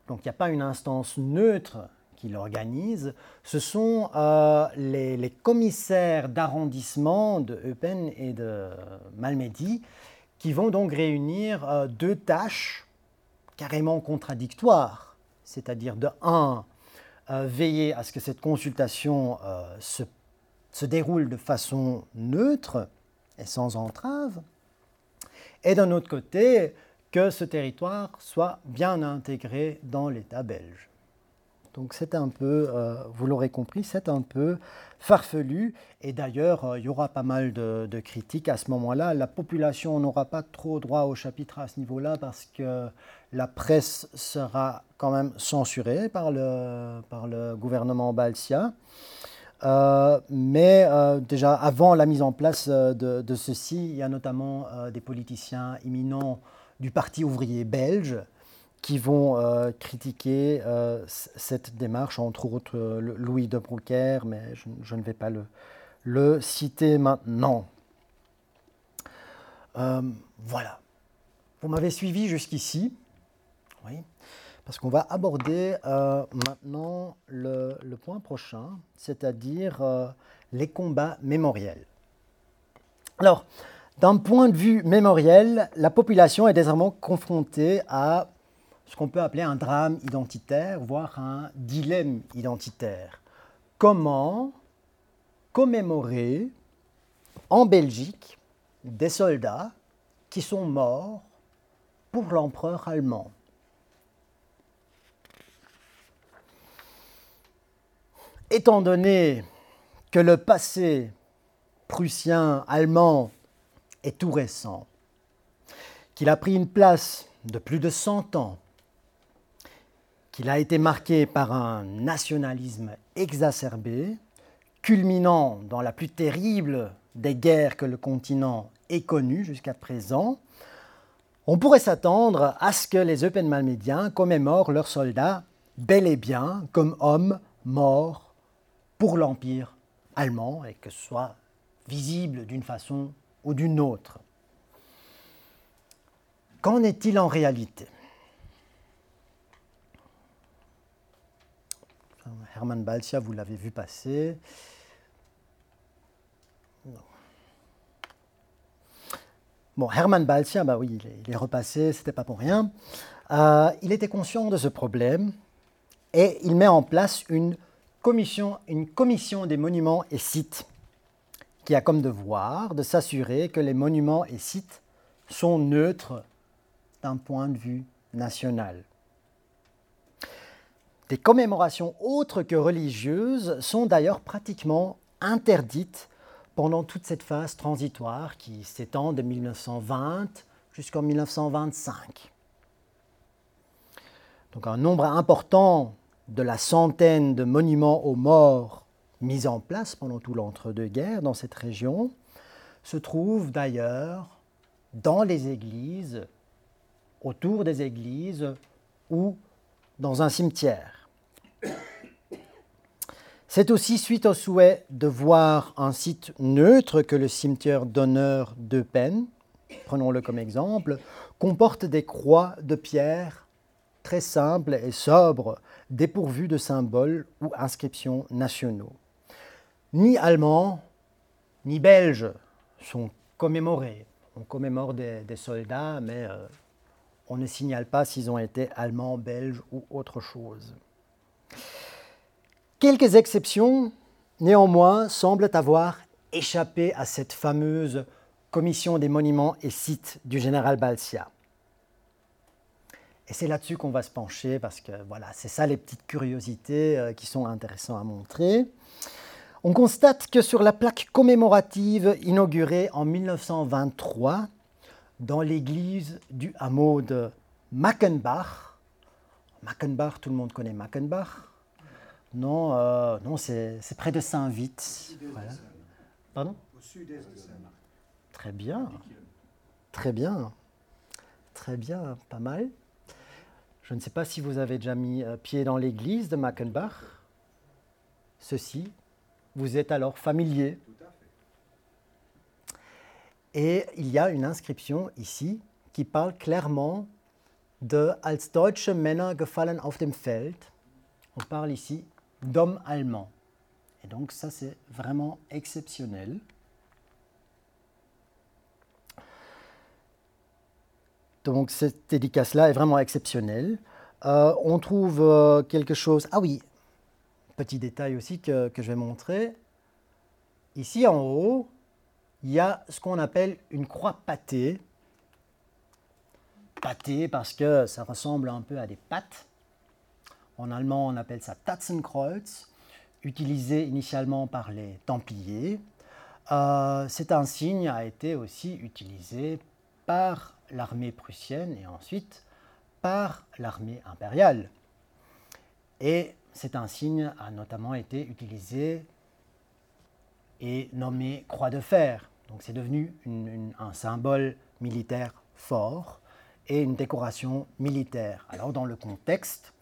Donc il n'y a pas une instance neutre qui l'organise, ce sont euh, les, commissaires d'arrondissement de Eupen et de Malmedy qui vont donc réunir euh, deux tâches carrément contradictoires, c'est-à-dire de un, euh, veiller à ce que cette consultation se, se déroule de façon neutre et sans entrave, et d'un autre côté, que ce territoire soit bien intégré dans l'État belge. Donc c'est un peu, euh, vous l'aurez compris, c'est un peu farfelu. Et d'ailleurs, euh, il y aura pas mal de, critiques à ce moment-là. La population n'aura pas trop droit au chapitre à ce niveau-là parce que la presse sera quand même censurée par le, par le gouvernement baltien. Euh, mais déjà, avant la mise en place de, ceci, il y a notamment des politiciens imminents du Parti ouvrier belge qui vont euh, critiquer euh, cette démarche, entre autres euh, Louis de Broucker, mais je, ne vais pas le, citer maintenant. voilà. Vous m'avez suivi jusqu'ici, oui, parce qu'on va aborder maintenant le, le, point prochain, c'est-à-dire les combats mémoriels. Alors, d'un point de vue mémoriel, la population est désormais confrontée à ce qu'on peut appeler un drame identitaire, voire un dilemme identitaire. comment commémorer en Belgique des soldats qui sont morts pour l'empereur allemand? Étant donné que le passé prussien, allemand est tout récent, qu'il a pris une place de plus de 100 ans, qu'il a été marqué par un nationalisme exacerbé, culminant dans la plus terrible des guerres que le continent ait connues jusqu'à présent, on pourrait s'attendre à ce que les Eupen commémorent leurs soldats bel et bien comme hommes morts pour l'Empire allemand et que ce soit visible d'une façon ou d'une autre. Qu'en est-il en réalité? Hermann Balcia, vous l'avez vu passer. Bon, Hermann Balcia, bah oui, il est, repassé, c'était pas pour rien. Euh, il était conscient de ce problème et il met en place une commission, une commission des monuments et sites qui a comme devoir de s'assurer que les monuments et sites sont neutres d'un point de vue national. Des commémorations autres que religieuses sont d'ailleurs pratiquement interdites pendant toute cette phase transitoire qui s'étend de 1920 jusqu'en 1925. Donc un nombre important de la centaine de monuments aux morts mis en place pendant tout l'entre-deux-guerres dans cette région se trouve d'ailleurs dans les églises, autour des églises ou dans un cimetière. C'est aussi suite au souhait de voir un site neutre que le cimetière d'honneur de Penn, prenons-le comme exemple, comporte des croix de pierre très simples et sobres, dépourvues de symboles ou inscriptions nationaux ni allemands ni belges sont commémorés. On commémore des, soldats, mais euh, on ne signale pas s'ils ont été allemands, belges ou autre chose. Quelques exceptions, néanmoins, semblent avoir échappé à cette fameuse commission des monuments et sites du général Balsia. Et c'est là-dessus qu'on va se pencher parce que voilà, c'est ça les petites curiosités euh, qui sont intéressantes à montrer. On constate que sur la plaque commémorative inaugurée en 1923 dans l'église du hameau de Mackenbach, Mackenbach, tout le monde connaît Mackenbach Non, euh, non c'est près de Saint-Vite. Pardon? Au sud-est de Très bien. Très bien. Très bien, pas mal. Je ne sais pas si vous avez déjà mis euh, pied dans l'église de Mackenbach. Ceci, vous êtes alors familier. Et il y a une inscription ici qui parle clairement de Als deutsche Männer gefallen auf dem Feld. On parle ici d'hommes allemands. Et donc ça c'est vraiment exceptionnel. Donc cette dédicace-là est vraiment exceptionnelle. Euh, on trouve euh, quelque chose. Ah oui, Petit détail aussi que, je vais montrer. Ici en haut, il y a ce qu'on appelle une croix pâtée. Pâtée parce que ça ressemble un peu à des pâtes. En allemand, on appelle ça Tatzenkreuz, utilisé initialement par les Templiers. Euh, cet insigne a été aussi utilisé par l'armée prussienne et ensuite par l'armée impériale. Et cet insigne a notamment été utilisé et nommé croix de fer. Donc c'est devenu un symbole militaire fort et une décoration militaire. Alors dans le contexte,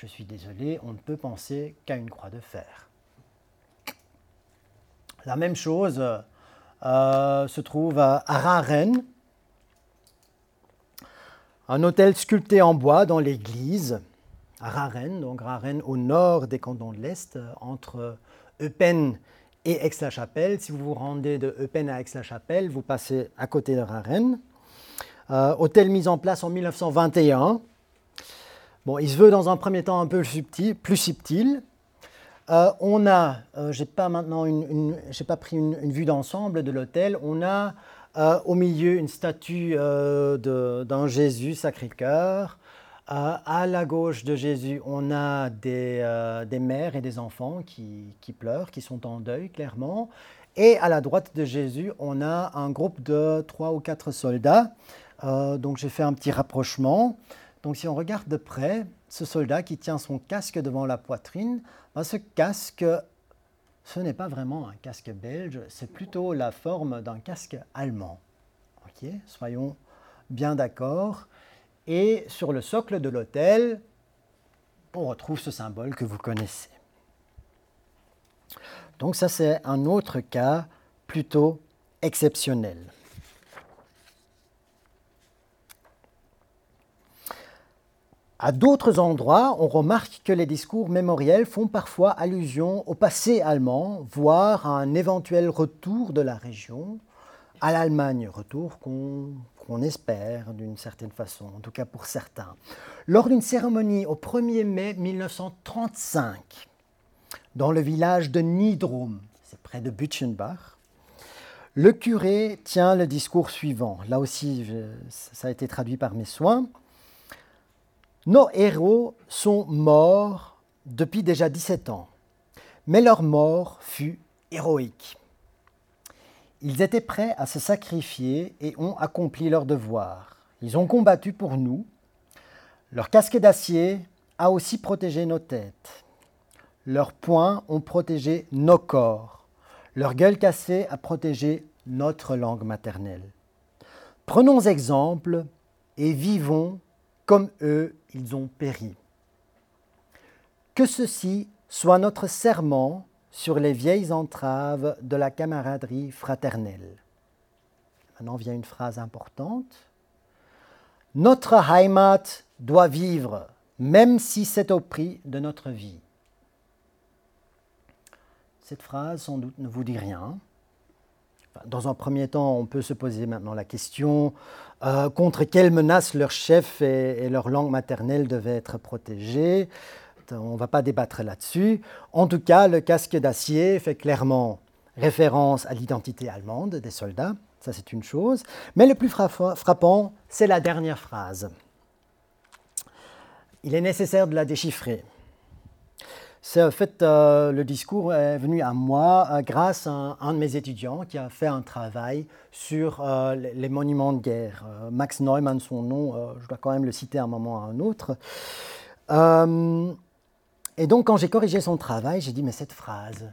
je suis désolé, on ne peut penser qu'à une croix de fer. La même chose euh, se trouve à Raren, un hôtel sculpté en bois dans l'église à Raren, donc Raren au nord des cantons de l'Est, euh, entre Eupen et Aix-la-Chapelle. Si vous vous rendez de Eupen à Aix-la-Chapelle, vous passez à côté de Raren. Euh, hôtel mis en place en 1921. Bon, il se veut dans un premier temps un peu subtil, plus subtil. Euh, on a, euh, j'ai pas maintenant une, j'ai pas pris une, vue d'ensemble de l'hôtel. On a euh, au milieu une statue d'un Jésus Sacré-Cœur. à la gauche de Jésus, on a des, des mères et des enfants qui, qui, pleurent, qui sont en deuil clairement. Et à la droite de Jésus, on a un groupe de trois ou quatre soldats. donc j'ai fait un petit rapprochement. Donc si on regarde de près, ce soldat qui tient son casque devant la poitrine, ben, ce casque, ce n'est pas vraiment un casque belge, c'est plutôt la forme d'un casque allemand. Soyons bien d'accord. Et sur le socle de l'hôtel, on retrouve ce symbole que vous connaissez. Donc ça, c'est un autre cas plutôt exceptionnel. À d'autres endroits, on remarque que les discours mémoriels font parfois allusion au passé allemand, voire à un éventuel retour de la région à l'Allemagne, retour qu'on espère d'une certaine façon, en tout cas pour certains. Lors d'une cérémonie au 1er mai 1935, dans le village de Niedrum, c'est près de Bütchenbach, le curé tient le discours suivant. Là aussi, ça a été traduit par mes soins. Nos héros sont morts depuis déjà 17 ans, mais leur mort fut héroïque. Ils étaient prêts à se sacrifier et ont accompli leur devoir. Ils ont combattu pour nous. Leur casque d'acier a aussi protégé nos têtes. Leurs poings ont protégé nos corps. Leur gueule cassée a protégé notre langue maternelle. Prenons exemple et vivons comme eux, ils ont péri. Que ceci soit notre serment sur les vieilles entraves de la camaraderie fraternelle. Maintenant vient une phrase importante. Notre Heimat doit vivre, même si c'est au prix de notre vie. Cette phrase, sans doute, ne vous dit rien. Dans un premier temps, on peut se poser maintenant la question euh, contre quelles menaces leur chef et, leur langue maternelle devaient être protégés? On ne va pas débattre là-dessus. En tout cas, le casque d'acier fait clairement référence à l'identité allemande des soldats. Ça, c'est une chose. Mais le plus frappant, c'est la dernière phrase. Il est nécessaire de la déchiffrer. C'est en fait, euh, le discours est venu à moi euh, grâce à un, de mes étudiants qui a fait un travail sur euh, les, monuments de guerre. Max Neumann, son nom, je dois quand même le citer à un moment ou à un autre. et donc, quand j'ai corrigé son travail, j'ai dit, mais cette phrase,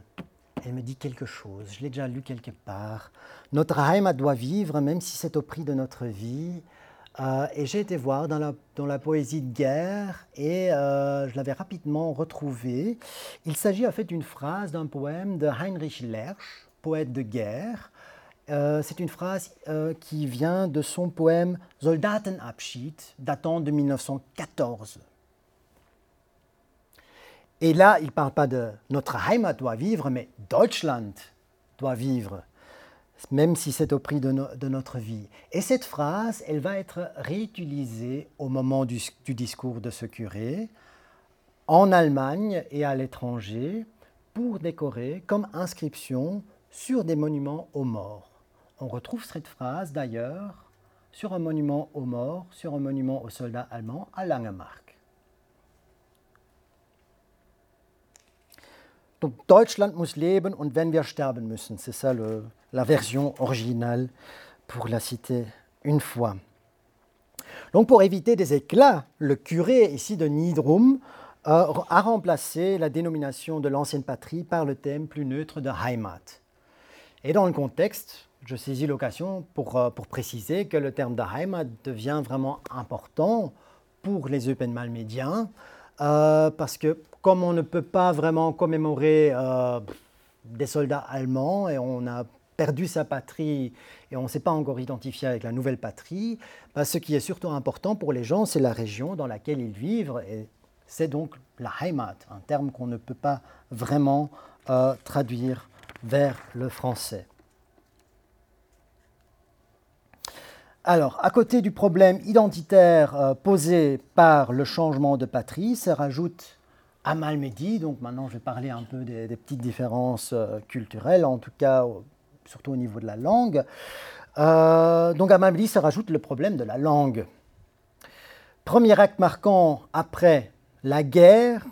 elle me dit quelque chose. Je l'ai déjà lu quelque part. Notre Heimat doit vivre, même si c'est au prix de notre vie. Euh, et j'ai été voir dans la, poésie de guerre et euh, je l'avais rapidement retrouvée. Il s'agit en fait d'une phrase d'un poème de Heinrich Lersch, poète de guerre. Euh, c'est une phrase qui vient de son poème Soldatenabschied, datant de 1914. Et là, il ne parle pas de notre Heimat doit vivre, mais Deutschland doit vivre même si c'est au prix de, notre vie. Et cette phrase, elle va être réutilisée au moment du, discours de ce curé, en Allemagne et à l'étranger, pour décorer comme inscription sur des monuments aux morts. On retrouve cette phrase d'ailleurs sur un monument aux morts, sur un monument aux soldats allemands à Langemark. Donc Deutschland muss leben und wenn wir sterben müssen, c'est ça le, la version originale pour la citer une fois. Donc pour éviter des éclats, le curé ici de Nidrum euh, a remplacé la dénomination de l'ancienne patrie par le thème plus neutre de Heimat. Et dans le contexte, je saisis l'occasion pour, euh, pour, préciser que le terme de Heimat devient vraiment important pour les Open Malmédiens, euh, parce que comme on ne peut pas vraiment commémorer des soldats allemands et on a perdu sa patrie et on ne s'est pas encore identifié avec la nouvelle patrie, bah, ce qui est surtout important pour les gens, c'est la région dans laquelle ils vivent. Et c'est donc la Heimat, un terme qu'on ne peut pas vraiment euh, traduire vers le français. Alors, à côté du problème identitaire euh, posé par le changement de patrie, se rajoute à Malmedy. Donc maintenant, je vais parler un peu des, petites différences euh, culturelles, en tout cas, surtout au niveau de la langue. Euh, donc à Malmedy se rajoute le problème de la langue. Premier acte marquant après la guerre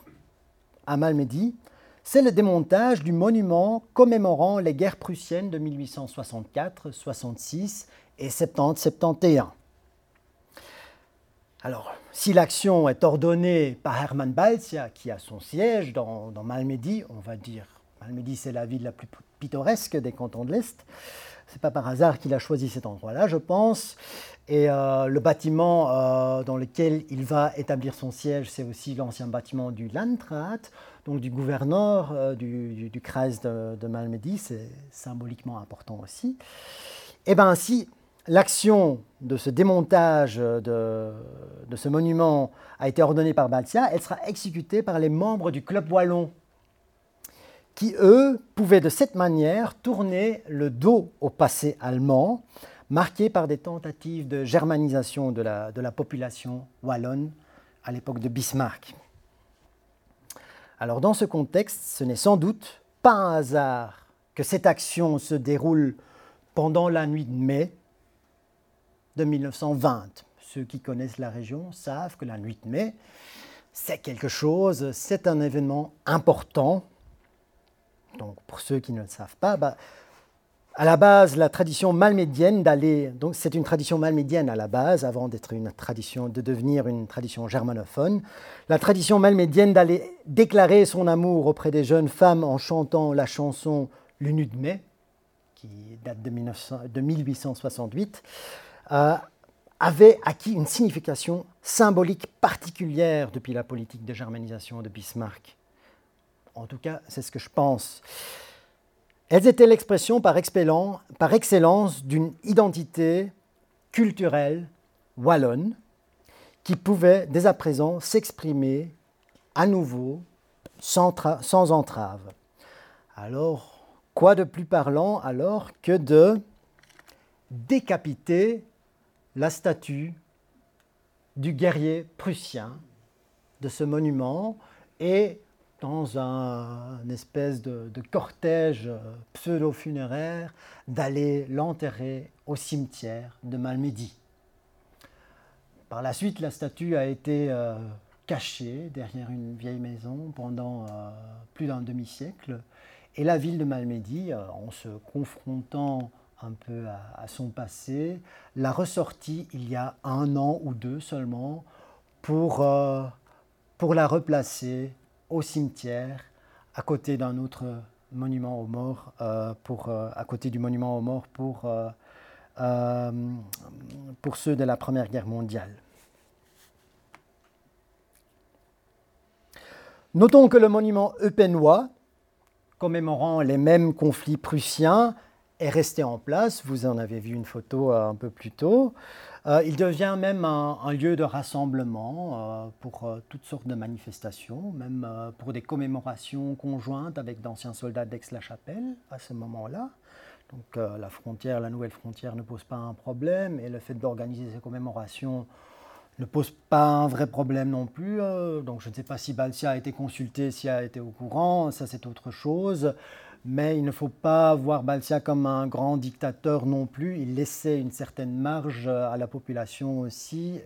à Malmedy, c'est le démontage du monument commémorant les guerres prussiennes de 1864, 66 et 70-71. Alors, si l'action est ordonnée par Hermann Balzia, qui a son siège dans, dans Malmedy, on va dire, Malmedy c'est la ville la plus des cantons de l'Est, c'est pas par hasard qu'il a choisi cet endroit-là, je pense. Et euh, le bâtiment euh, dans lequel il va établir son siège, c'est aussi l'ancien bâtiment du Landrat, donc du gouverneur euh, du, Kreis de, de Malmedy, c'est symboliquement important aussi. Et bien ainsi, l'action de ce démontage de, ce monument a été ordonnée par Baltia, elle sera exécutée par les membres du club wallon, qui, eux, pouvaient de cette manière tourner le dos au passé allemand, marqué par des tentatives de germanisation de la, population wallonne à l'époque de Bismarck. Alors dans ce contexte, ce n'est sans doute pas un hasard que cette action se déroule pendant la nuit de mai de 1920. Ceux qui connaissent la région savent que la nuit de mai, c'est quelque chose, c'est un événement important. Donc pour ceux qui ne le savent pas, bah, à la base, la tradition malmédienne d'aller, donc c'est une tradition malmédienne à la base, avant d'être une tradition, de devenir une tradition germanophone. La tradition malmédienne d'aller déclarer son amour auprès des jeunes femmes en chantant la chanson Le nu de mai, qui date de, 1900, de 1868, euh, avait acquis une signification symbolique particulière depuis la politique de germanisation de Bismarck. En tout cas, c'est ce que je pense. Elles étaient l'expression par, excellence d'une identité culturelle wallonne qui pouvait dès à présent s'exprimer à nouveau sans, entrave. Alors, quoi de plus parlant alors que de décapiter la statue du guerrier prussien de ce monument et dans un, espèce de, cortège pseudo-funéraire d'aller l'enterrer au cimetière de Malmedy. Par la suite, la statue a été euh, cachée derrière une vieille maison pendant euh, plus d'un demi-siècle et la ville de Malmedy, euh, en se confrontant un peu à, son passé, l'a ressorti il y a un an ou deux seulement pour, euh, pour la replacer au cimetière à côté d'un autre monument aux morts, euh, pour, euh, à côté du monument aux morts pour, pour ceux de la Première Guerre mondiale. Notons que le monument eupénois, commémorant les mêmes conflits prussiens, est resté en place. Vous en avez vu une photo euh, un peu plus tôt. Euh, il devient même un, lieu de rassemblement euh, pour toutes sortes de manifestations, même pour des commémorations conjointes avec d'anciens soldats d'Aix-la-Chapelle à ce moment-là. Donc la frontière, la nouvelle frontière ne pose pas un problème et le fait d'organiser ces commémorations ne pose pas un vrai problème non plus. donc je ne sais pas si Balsia a été consulté, si a été au courant, ça c'est autre chose mais il ne faut pas voir Balsia comme un grand dictateur non plus. Il laissait une certaine marge à la population aussi.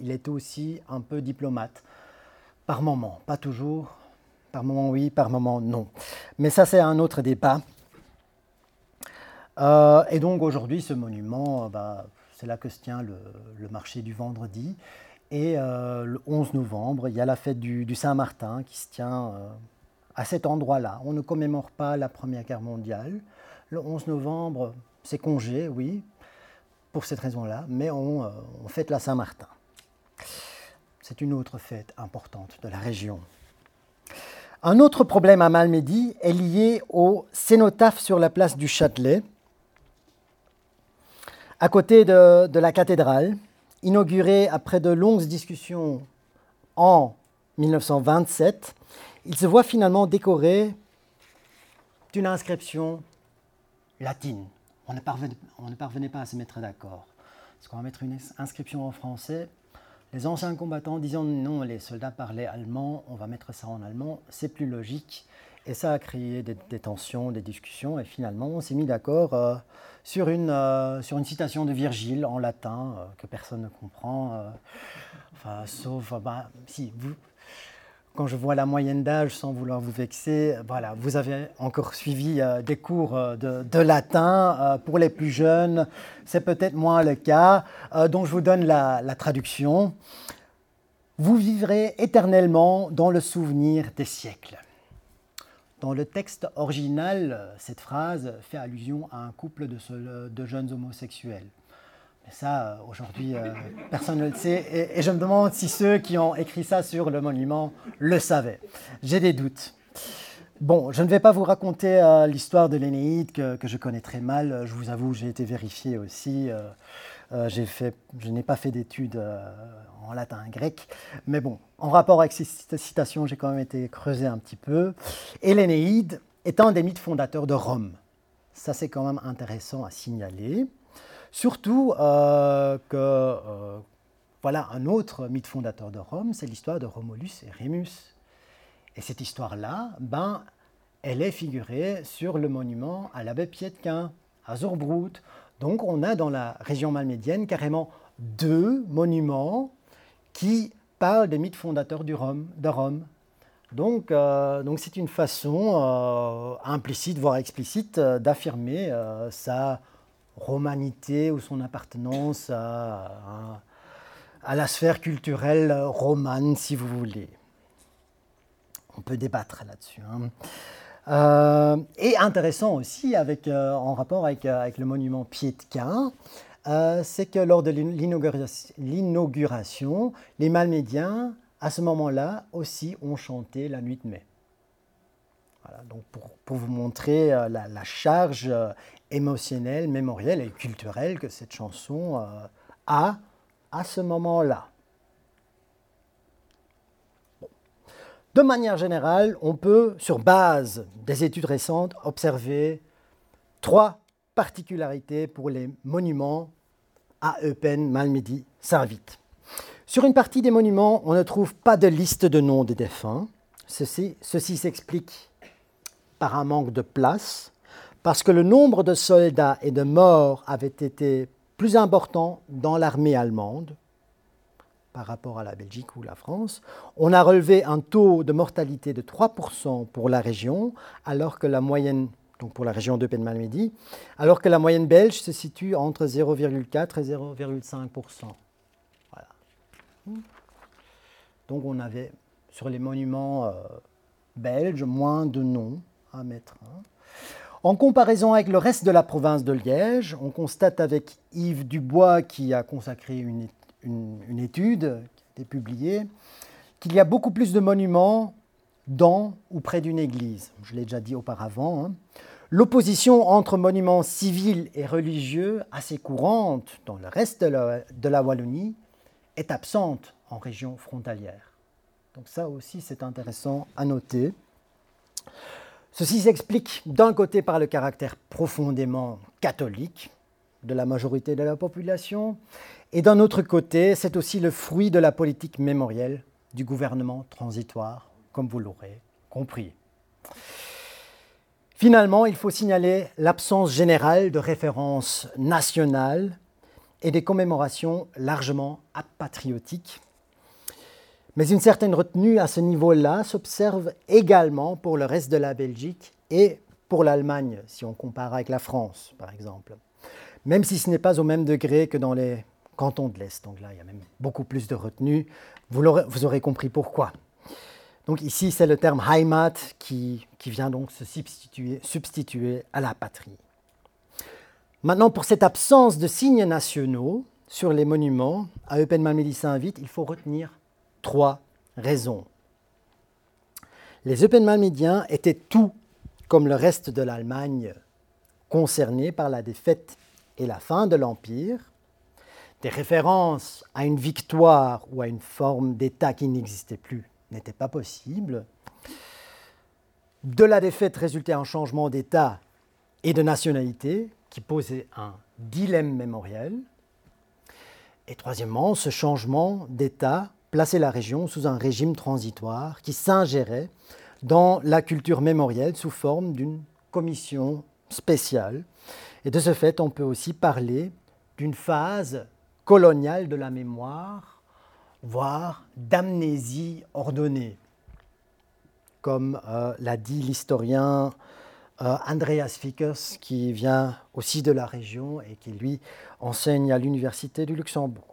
Il était aussi un peu diplomate, par moment, pas toujours. Par moment oui, par moment non. Mais ça c'est un autre débat. Euh, et donc aujourd'hui, ce monument, bah, c'est là que se tient le, marché du vendredi. Et euh, le 11 novembre, il y a la fête du, Saint-Martin qui se tient euh, à cet endroit-là. On ne commémore pas la Première Guerre mondiale. Le 11 novembre, c'est congé, oui, pour cette raison-là, mais on, euh, fête la Saint-Martin. C'est une autre fête importante de la région. Un autre problème à Malmedy est lié au cénotaphe sur la place du Châtelet, à côté de, de la cathédrale, inaugurée après de longues discussions en 1927 il se voit finalement décoré d'une inscription latine. On ne, parvenait, pas à se mettre d'accord. Est-ce qu'on va mettre une inscription en français Les anciens combattants disant non, les soldats parlaient allemand, on va mettre ça en allemand, c'est plus logique. Et ça a créé des, tensions, des discussions, et finalement on s'est mis d'accord euh, sur, une, euh, sur une citation de Virgile en latin euh, que personne ne comprend. sauf, bah, si, vous, quand je vois la moyenne d'âge, sans vouloir vous vexer, voilà, vous avez encore suivi des cours de, latin. pour les plus jeunes, c'est peut-être moins le cas. donc je vous donne la traduction. Vous vivrez éternellement dans le souvenir des siècles. Dans le texte original, cette phrase fait allusion à un couple de, jeunes homosexuels. Ça, aujourd'hui, euh, personne ne le sait. Et, je me demande si ceux qui ont écrit ça sur le monument le savaient. J'ai des doutes. Bon, je ne vais pas vous raconter euh, l'histoire de l'Énéide que, je connais très mal. Je vous avoue, j'ai été vérifié aussi. Euh, euh, fait, je n'ai pas fait d'études euh, en latin grec, mais bon, en rapport avec ces citations, j'ai quand même été creusé un petit peu. Et l'Énéide est un des mythes fondateurs de Rome. Ça, c'est quand même intéressant à signaler. Surtout euh, que, voilà, un autre mythe fondateur de Rome, c'est l'histoire de Romulus et Rémus. Et cette histoire-là, ben, elle est figurée sur le monument à l'abbé Pietquin, à Zorbrout, donc on a dans la région malmédienne carrément deux monuments qui parlent des mythes fondateurs du Rome, de Rome. Donc euh, donc c'est une façon euh, implicite, voire explicite, euh, d'affirmer sa romanité ou son appartenance à, à, la sphère culturelle romane, si vous voulez. On peut débattre là-dessus. Hein. Euh, et intéressant aussi avec, euh, en rapport avec, euh, avec, le monument Pietquin, c'est que lors de l'inauguration, les Malmédiens, à ce moment-là, aussi ont chanté la nuit de mai. Voilà, donc pour, pour, vous montrer la, la, charge émotionnelle, mémorielle et culturelle que cette chanson a à ce moment-là. De manière générale, on peut, sur base des études récentes, observer trois particularités pour les monuments à Eupen, Malmedy, Saint-Vite. Sur une partie des monuments, on ne trouve pas de liste de noms des défunts. Ceci s'explique par un manque de place, parce que le nombre de soldats et de morts avait été plus important dans l'armée allemande, par rapport à la Belgique ou la France. On a relevé un taux de mortalité de 3% pour la région, alors que la moyenne, donc pour la région de alors que la moyenne belge se situe entre 0,4 et 0,5%. Voilà. Donc on avait sur les monuments euh, belges moins de noms à mettre. Hein. En comparaison avec le reste de la province de Liège, on constate avec Yves Dubois qui a consacré une étude qui a été publiée, qu'il y a beaucoup plus de monuments dans ou près d'une église. Je l'ai déjà dit auparavant. Hein. L'opposition entre monuments civils et religieux, assez courante dans le reste de la Wallonie, est absente en région frontalière. Donc ça aussi, c'est intéressant à noter. Ceci s'explique d'un côté par le caractère profondément catholique de la majorité de la population et d'un autre côté, c'est aussi le fruit de la politique mémorielle du gouvernement transitoire, comme vous l'aurez compris. Finalement, il faut signaler l'absence générale de références nationales et des commémorations largement apatriotiques. Mais une certaine retenue à ce niveau-là s'observe également pour le reste de la Belgique et pour l'Allemagne, si on compare avec la France, par exemple. Même si ce n'est pas au même degré que dans les canton de l'Est. Donc là, il y a même beaucoup plus de retenue. Vous, aurez compris pourquoi. Donc ici, c'est le terme Heimat qui, vient donc se substituer, à la patrie. Maintenant, pour cette absence de signes nationaux sur les monuments à Eupen Malmedy Saint-Vite, il faut retenir trois raisons. Les Eupen Malmédiens étaient tout comme le reste de l'Allemagne concernés par la défaite et la fin de l'Empire, des références à une victoire ou à une forme d'État qui n'existait plus n'étaient pas possibles. De la défaite résultait un changement d'État et de nationalité qui posait un dilemme mémoriel. Et troisièmement, ce changement d'État plaçait la région sous un régime transitoire qui s'ingérait dans la culture mémorielle sous forme d'une commission spéciale. Et de ce fait, on peut aussi parler d'une phase coloniale de la mémoire, voire d'amnésie ordonnée, comme euh, l'a dit l'historien euh, Andreas Fickers, qui vient aussi de la région et qui, lui, enseigne à l'Université du Luxembourg.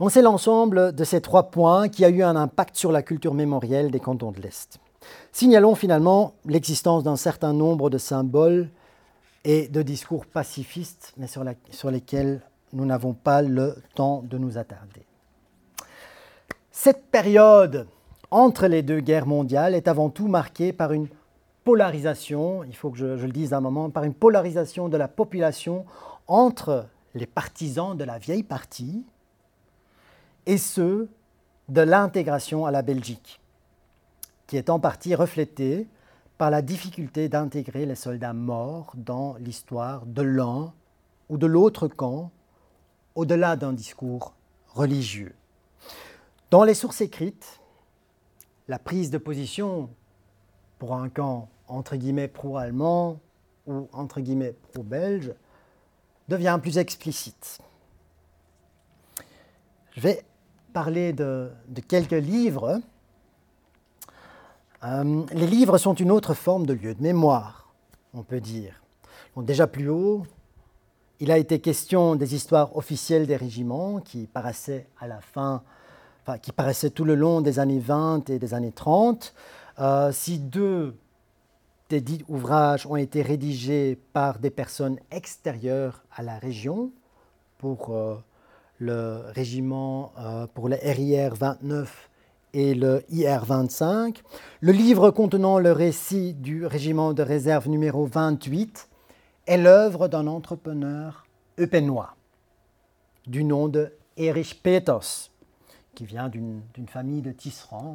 On sait l'ensemble de ces trois points qui a eu un impact sur la culture mémorielle des cantons de l'Est. Signalons finalement l'existence d'un certain nombre de symboles et de discours pacifistes, mais sur, lesquels nous n'avons pas le temps de nous attarder. Cette période entre les deux guerres mondiales est avant tout marquée par une polarisation, il faut que je le dise un moment, par une polarisation de la population entre les partisans de la vieille partie et ceux de l'intégration à la Belgique, qui est en partie reflétée par la difficulté d'intégrer les soldats morts dans l'histoire de l'un ou de l'autre camp, au-delà d'un discours religieux. Dans les sources écrites, la prise de position pour un camp entre guillemets pro-allemand ou entre guillemets pro-belge devient plus explicite. Je vais parler de, quelques livres. Euh, les livres sont une autre forme de lieu de mémoire, on peut dire. déjà plus haut, il a été question des histoires officielles des régiments qui paraissaient à la fin, enfin, qui paraissaient tout le long des années 20 et des années 30. Euh, si deux des dix ouvrages ont été rédigés par des personnes extérieures à la région pour euh, le régiment euh, pour le RIR 29 et le IR 25. Le livre contenant le récit du régiment de réserve numéro 28 est l'œuvre d'un entrepreneur eupénois du nom de Erich Peters, qui vient d'une famille de tisserands.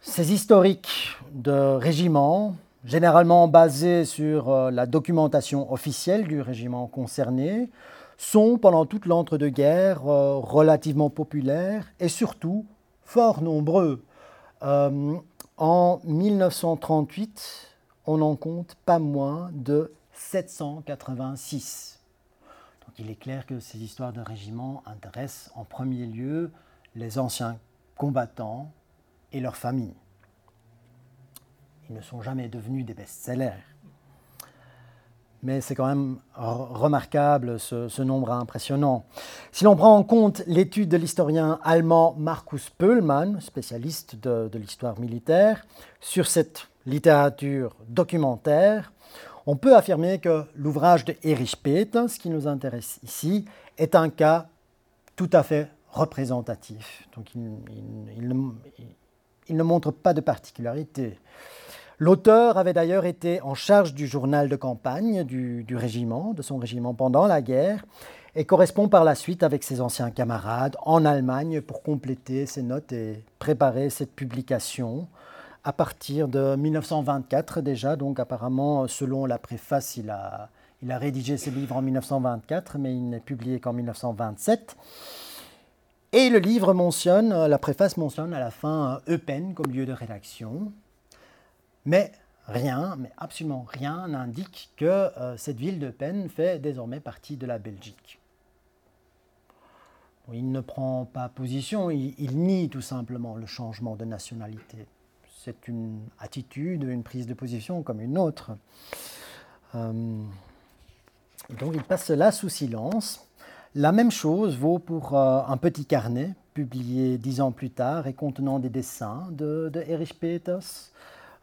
Ces historiques de régiment, généralement basés sur euh, la documentation officielle du régiment concerné, sont pendant toute l'entre-deux-guerres euh, relativement populaires et surtout fort nombreux. Euh, en 1938, on en compte pas moins de 786. Donc il est clair que ces histoires de régiment intéressent en premier lieu les anciens combattants et leurs familles. Ils ne sont jamais devenus des best-sellers mais c'est quand même remarquable ce, nombre impressionnant. Si l'on prend en compte l'étude de l'historien allemand Markus Pöhlmann, spécialiste de, l'histoire militaire, sur cette littérature documentaire, on peut affirmer que l'ouvrage de Erich Peters, ce qui nous intéresse ici, est un cas tout à fait représentatif. Donc il ne montre pas de particularité. L'auteur avait d'ailleurs été en charge du journal de campagne du, régiment, de son régiment pendant la guerre, et correspond par la suite avec ses anciens camarades en Allemagne pour compléter ses notes et préparer cette publication à partir de 1924 déjà. Donc apparemment, selon la préface, il a, il a rédigé ses livres en 1924, mais il n'est publié qu'en 1927. Et le livre mentionne, la préface mentionne à la fin Eupen comme lieu de rédaction. Mais rien, mais absolument rien n'indique que euh, cette ville de Penn fait désormais partie de la Belgique. il ne prend pas position, il, nie tout simplement le changement de nationalité. C'est une attitude, une prise de position comme une autre. Euh, donc il passe cela sous silence. La même chose vaut pour euh, un petit carnet publié dix ans plus tard et contenant des dessins de, de Erich Peters,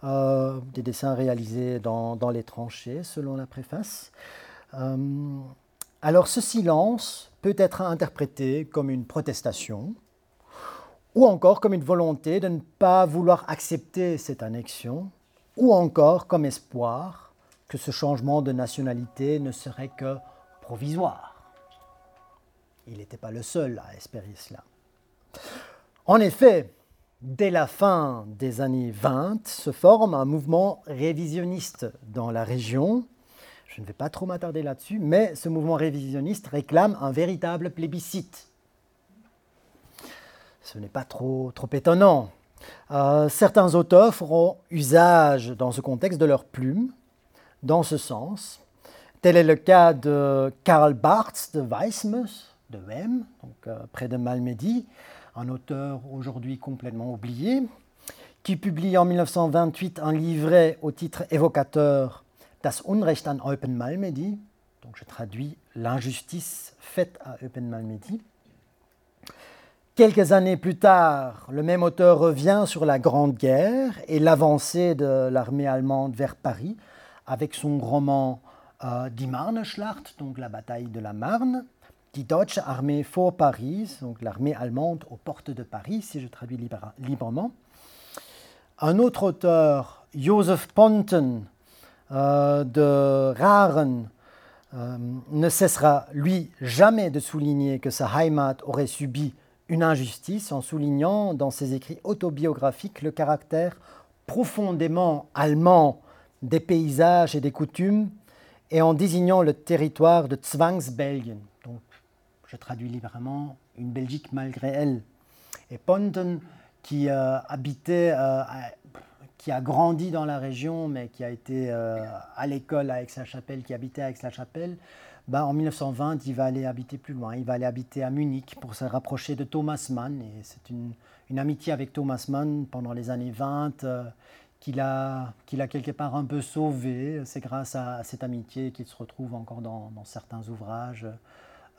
euh, des dessins réalisés dans, les tranchées, selon la préface. Euh, alors ce silence peut être interprété comme une protestation ou encore comme une volonté de ne pas vouloir accepter cette annexion, ou encore comme espoir que ce changement de nationalité ne serait que provisoire. Il n'était pas le seul à espérer cela. En effet, Dès la fin des années 20, se forme un mouvement révisionniste dans la région. Je ne vais pas trop m'attarder là-dessus, mais ce mouvement révisionniste réclame un véritable plébiscite. Ce n'est pas trop, étonnant. Euh, certains auteurs feront usage dans ce contexte de leur plume, dans ce sens. Tel est le cas de Karl Barth de Weismus, de Wem, donc, euh, près de Malmedy, un auteur aujourd'hui complètement oublié, qui publie en 1928 un livret au titre évocateur Das Unrecht an Eupen Malmedy, donc je traduis l'injustice faite à Eupen Malmedy. Quelques années plus tard, le même auteur revient sur la Grande Guerre et l'avancée de l'armée allemande vers Paris avec son roman euh, Die Marneschlacht, donc la bataille de la Marne, Die Deutsche Armee vor Paris, donc l'armée allemande aux portes de Paris, si je traduis librement. Un autre auteur, Joseph Ponten, euh, de Raren, euh, ne cessera, lui, jamais de souligner que sa Heimat aurait subi une injustice en soulignant dans ses écrits autobiographiques le caractère profondément allemand des paysages et des coutumes et en désignant le territoire de Zwangsbelgien, je traduis librement une Belgique malgré elle. Et Ponten, qui euh, habitait, euh, qui a grandi dans la région, mais qui a été euh, à l'école à Aix-la-Chapelle, qui habitait à Aix-la-Chapelle, bah, en 1920, il va aller habiter plus loin. Il va aller habiter à Munich pour se rapprocher de Thomas Mann. Et c'est une, amitié avec Thomas Mann pendant les années 20 euh, qu'il a, qu'il a quelque part un peu sauvé. C'est grâce à, cette amitié qu'il se retrouve encore dans, certains ouvrages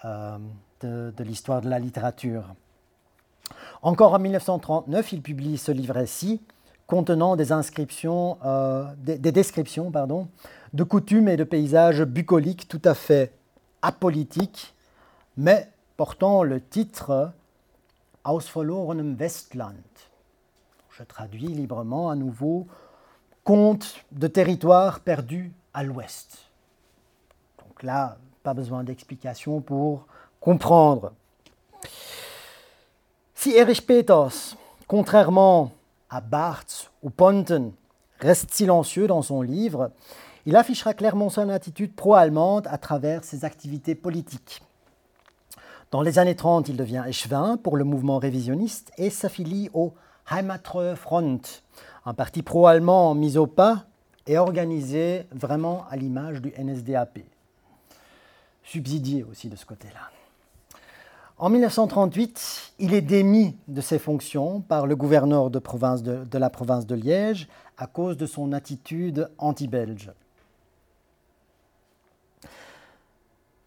euh, de, l'histoire de la littérature. Encore en 1939, il publie ce livret-ci contenant des inscriptions, euh, des, des, descriptions pardon, de coutumes et de paysages bucoliques tout à fait apolitiques, mais portant le titre Aus verlorenem Westland. Je traduis librement à nouveau Conte de territoire perdu à l'ouest. Donc là, pas besoin d'explication pour comprendre. Si Erich Peters, contrairement à Barthes ou Ponten, reste silencieux dans son livre, il affichera clairement son attitude pro-allemande à travers ses activités politiques. Dans les années 30, il devient échevin pour le mouvement révisionniste et s'affilie au Heimatreu Front, un parti pro-allemand mis au pas et organisé vraiment à l'image du NSDAP. Subsidié aussi de ce côté-là. En 1938, il est démis de ses fonctions par le gouverneur de, province de, la province de Liège à cause de son attitude anti-belge.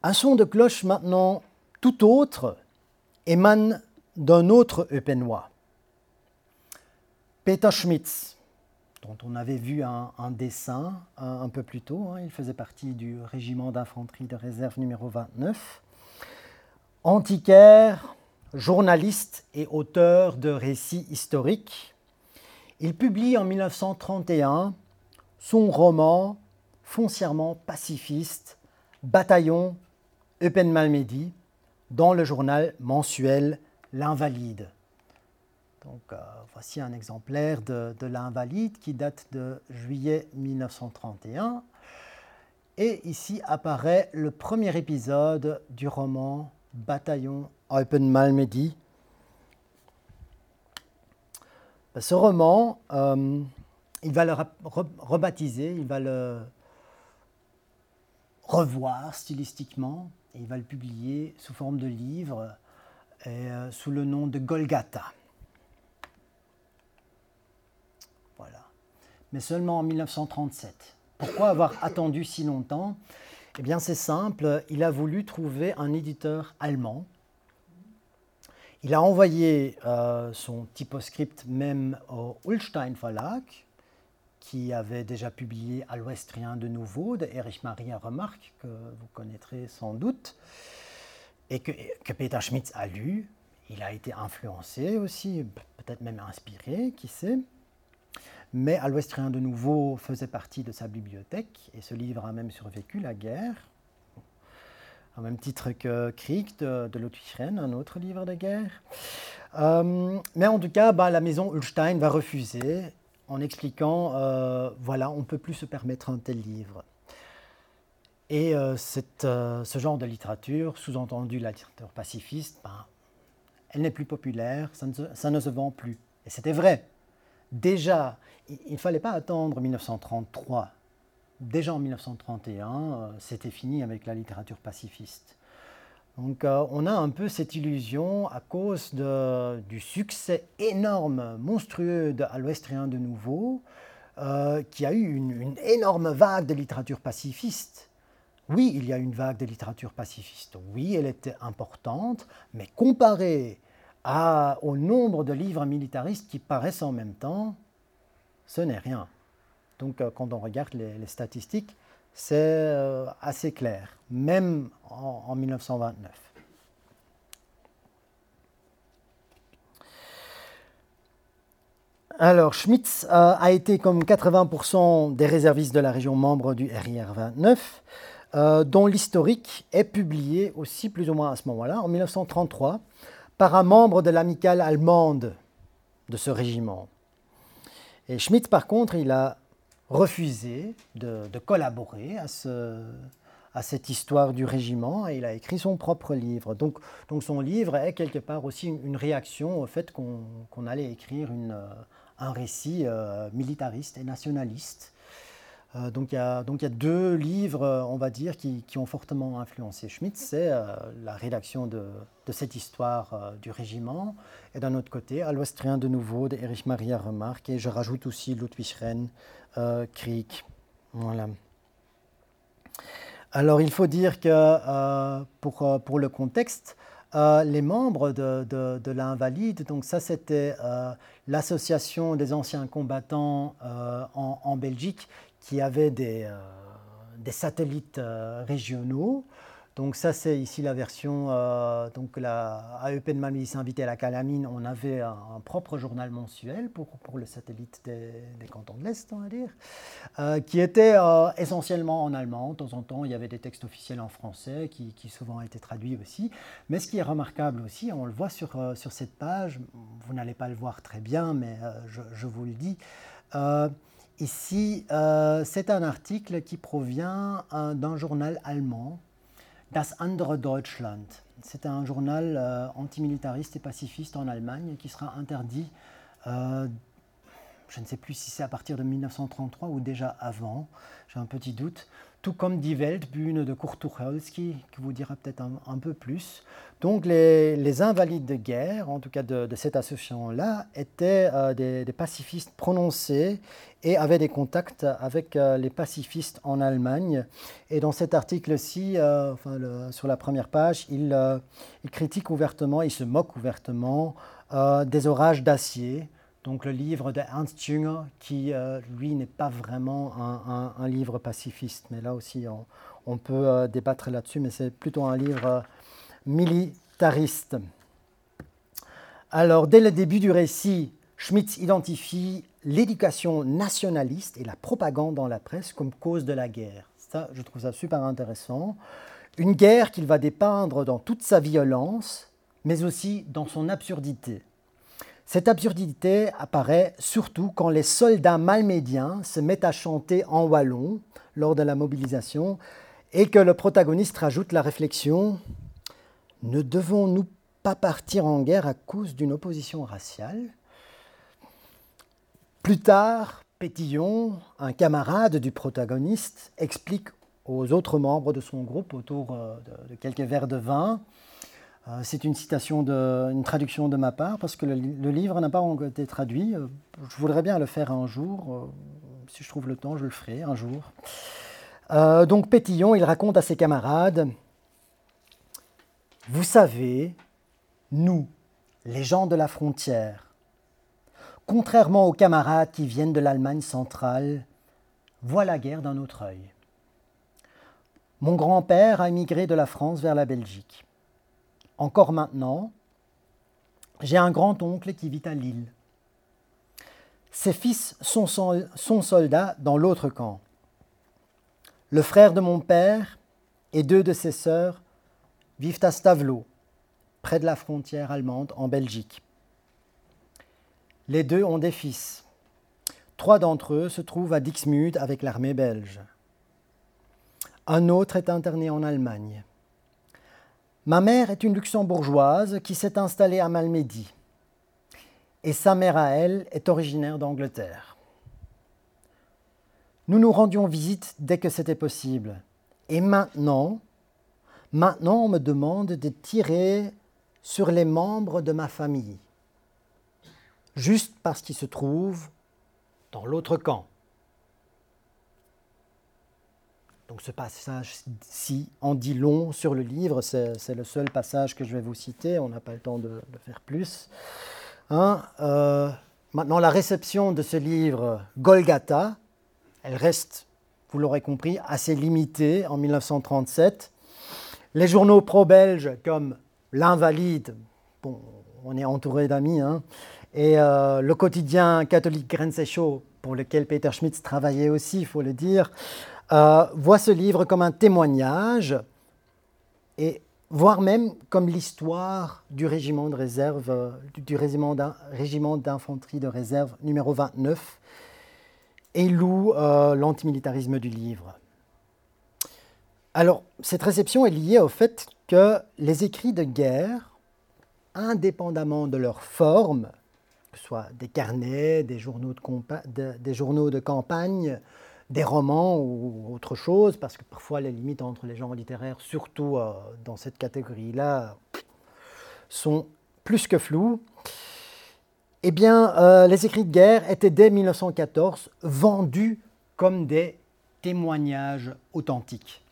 Un son de cloche maintenant tout autre émane d'un autre Eupenois, Peter Schmitz, dont on avait vu un, dessin un, peu plus tôt. Hein. il faisait partie du régiment d'infanterie de réserve numéro 29. Antiquaire, journaliste et auteur de récits historiques, il publie en 1931 son roman foncièrement pacifiste, Bataillon Eupen Malmedy dans le journal mensuel L'Invalide. Euh, voici un exemplaire de, L'Invalide qui date de juillet 1931. Et ici apparaît le premier épisode du roman Bataillon Eupen Malmedy. Ce roman, euh, il va le rebaptiser, il va le revoir stylistiquement il va le publier sous forme de livre et, euh, sous le nom de Golgata. Voilà. Mais seulement en 1937. Pourquoi avoir [LAUGHS] attendu si longtemps? Eh bien c'est simple, il a voulu trouver un éditeur allemand. Il a envoyé euh, son typoscript même au Ulstein Verlag, qui avait déjà publié À l'Ouest rien de nouveau de Erich Maria Remarque, que vous connaîtrez sans doute, et que, Peter Schmitz a lu. Il a été influencé aussi, peut-être même inspiré, qui sait. Mais À l'Ouest rien de nouveau faisait partie de sa bibliothèque, et ce livre a même survécu la guerre, au même titre que Krieg de, de un autre livre de guerre. Euh, mais en tout cas, bah, la maison Ulstein va refuser en expliquant, euh, voilà, on ne peut plus se permettre un tel livre. Et ce genre de littérature, sous-entendu la littérature pacifiste, ben, elle n'est plus populaire, ça ne se vend plus. Et c'était vrai. Déjà, il ne fallait pas attendre 1933. Déjà en 1931, c'était fini avec la littérature pacifiste. Donc euh, on a un peu cette illusion à cause du succès énorme, monstrueux de l'Ouestrien de Nouveau, euh, qui a eu une, énorme vague de littérature pacifiste. Oui, il y a une vague de littérature pacifiste. Oui, elle était importante, mais comparée au nombre de livres militaristes qui paraissent en même temps, ce n'est rien. Donc euh, quand on regarde les statistiques, c'est euh, assez clair, même en, 1929. Alors, Schmitz euh, a été comme 80% des réservistes de la région membre du RIR 29, euh, dont l'historique est publié aussi plus ou moins à ce moment-là, en 1933, par un membre de l'amicale allemande de ce régiment. Et Schmitz, par contre, il a refusé de, collaborer à, ce, à, cette histoire du régiment et il a écrit son propre livre. Donc, donc son livre est quelque part aussi une, réaction au fait qu'on allait écrire une, un récit euh, militariste et nationaliste. Euh, donc, il y a, deux livres, on va dire, qui, ont fortement influencé Schmitt. C'est la rédaction de, cette histoire du régiment et d'un autre côté, À l'Ouestrien de nouveau de Erich Maria Remarque et je rajoute aussi Ludwig Rennes euh, voilà. Alors il faut dire que euh, pour, euh, le contexte, les membres de, de, l'Invalide, donc ça c'était l'association des anciens combattants en, Belgique qui avait des, des satellites régionaux. Donc ça, c'est ici la version, euh, donc la AEP de Malmedy s'invitait à la Calamine, on avait un, propre journal mensuel pour, pour le satellite des, cantons de l'Est, on va dire, euh, qui était euh, essentiellement en allemand. De temps en temps, il y avait des textes officiels en français qui, souvent étaient traduits aussi. Mais ce qui est remarquable aussi, on le voit sur, sur cette page, vous n'allez pas le voir très bien, mais je, vous le dis, ici, c'est un article qui provient d'un journal allemand Das andere Deutschland. C'est un journal euh, antimilitariste et pacifiste en Allemagne qui sera interdit, euh, je ne sais plus si c'est à partir de 1933 ou déjà avant, j'ai un petit doute, tout comme Die Weltbühne de Kurt qui vous dira peut-être un, peu plus. Donc les, invalides de guerre, en tout cas de, cette association-là, étaient euh, des, pacifistes prononcés et avaient des contacts avec euh, les pacifistes en Allemagne. Et dans cet article-ci, euh, enfin, sur la première page, il, critique ouvertement, il se moque ouvertement des orages d'acier donc le livre de Ernst Jünger, qui euh, lui n'est pas vraiment un, livre pacifiste, mais là aussi on, peut euh, débattre là-dessus, mais c'est plutôt un livre euh, militariste. Alors dès le début du récit, Schmitz identifie l'éducation nationaliste et la propagande dans la presse comme cause de la guerre. Ça, je trouve ça super intéressant. Une guerre qu'il va dépeindre dans toute sa violence, mais aussi dans son absurdité. Cette absurdité apparaît surtout quand les soldats malmédiens se mettent à chanter en wallon lors de la mobilisation et que le protagoniste rajoute la réflexion Ne devons-nous pas partir en guerre à cause d'une opposition raciale? Plus tard, Pétillon, un camarade du protagoniste, explique aux autres membres de son groupe autour euh, de quelques verres de vin c'est une citation, de, une traduction de ma part, parce que le, livre n'a pas encore été traduit. Euh, je voudrais bien le faire un jour. Euh, si je trouve le temps, je le ferai un jour. donc Pétillon, il raconte à ses camarades, Vous savez, nous, les gens de la frontière, contrairement aux camarades qui viennent de l'Allemagne centrale, voient la guerre d'un autre œil. Mon grand-père a émigré de la France vers la Belgique. Encore maintenant, j'ai un grand-oncle qui vit à Lille. Ses fils sont, soldats dans l'autre camp. Le frère de mon père et deux de ses sœurs vivent à Stavelot, près de la frontière allemande en Belgique. Les deux ont des fils. Trois d'entre eux se trouvent à Dixmude avec l'armée belge. Un autre est interné en Allemagne. Ma mère est une luxembourgeoise qui s'est installée à Malmedy. Et sa mère à elle est originaire d'Angleterre. Nous nous rendions visite dès que c'était possible. Et maintenant, maintenant on me demande de tirer sur les membres de ma famille, juste parce qu'ils se trouvent dans l'autre camp. Donc ce passage-ci en dit long sur le livre, c'est le seul passage que je vais vous citer, on n'a pas le temps de, faire plus. Hein, euh, maintenant, la réception de ce livre, Golgata, elle reste, vous l'aurez compris, assez limitée en 1937. Les journaux pro-belges comme L'Invalide, bon, on est entouré d'amis, hein, et euh, le quotidien catholique Grenzeschau, pour lequel Peter Schmitz travaillait aussi, il faut le dire, euh, voit ce livre comme un témoignage, et voire même comme l'histoire du régiment de réserve, euh, du régiment d'infanterie de réserve numéro 29, et loue euh, l'antimilitarisme du livre. Alors, cette réception est liée au fait que les écrits de guerre, indépendamment de leur forme, que ce soit des carnets, des journaux des journaux de campagne, des romans ou autre chose, parce que parfois les limites entre les genres littéraires, surtout euh, dans cette catégorie-là, sont plus que floues. Eh bien, euh, les écrits de guerre étaient dès 1914 vendus comme des témoignages authentiques.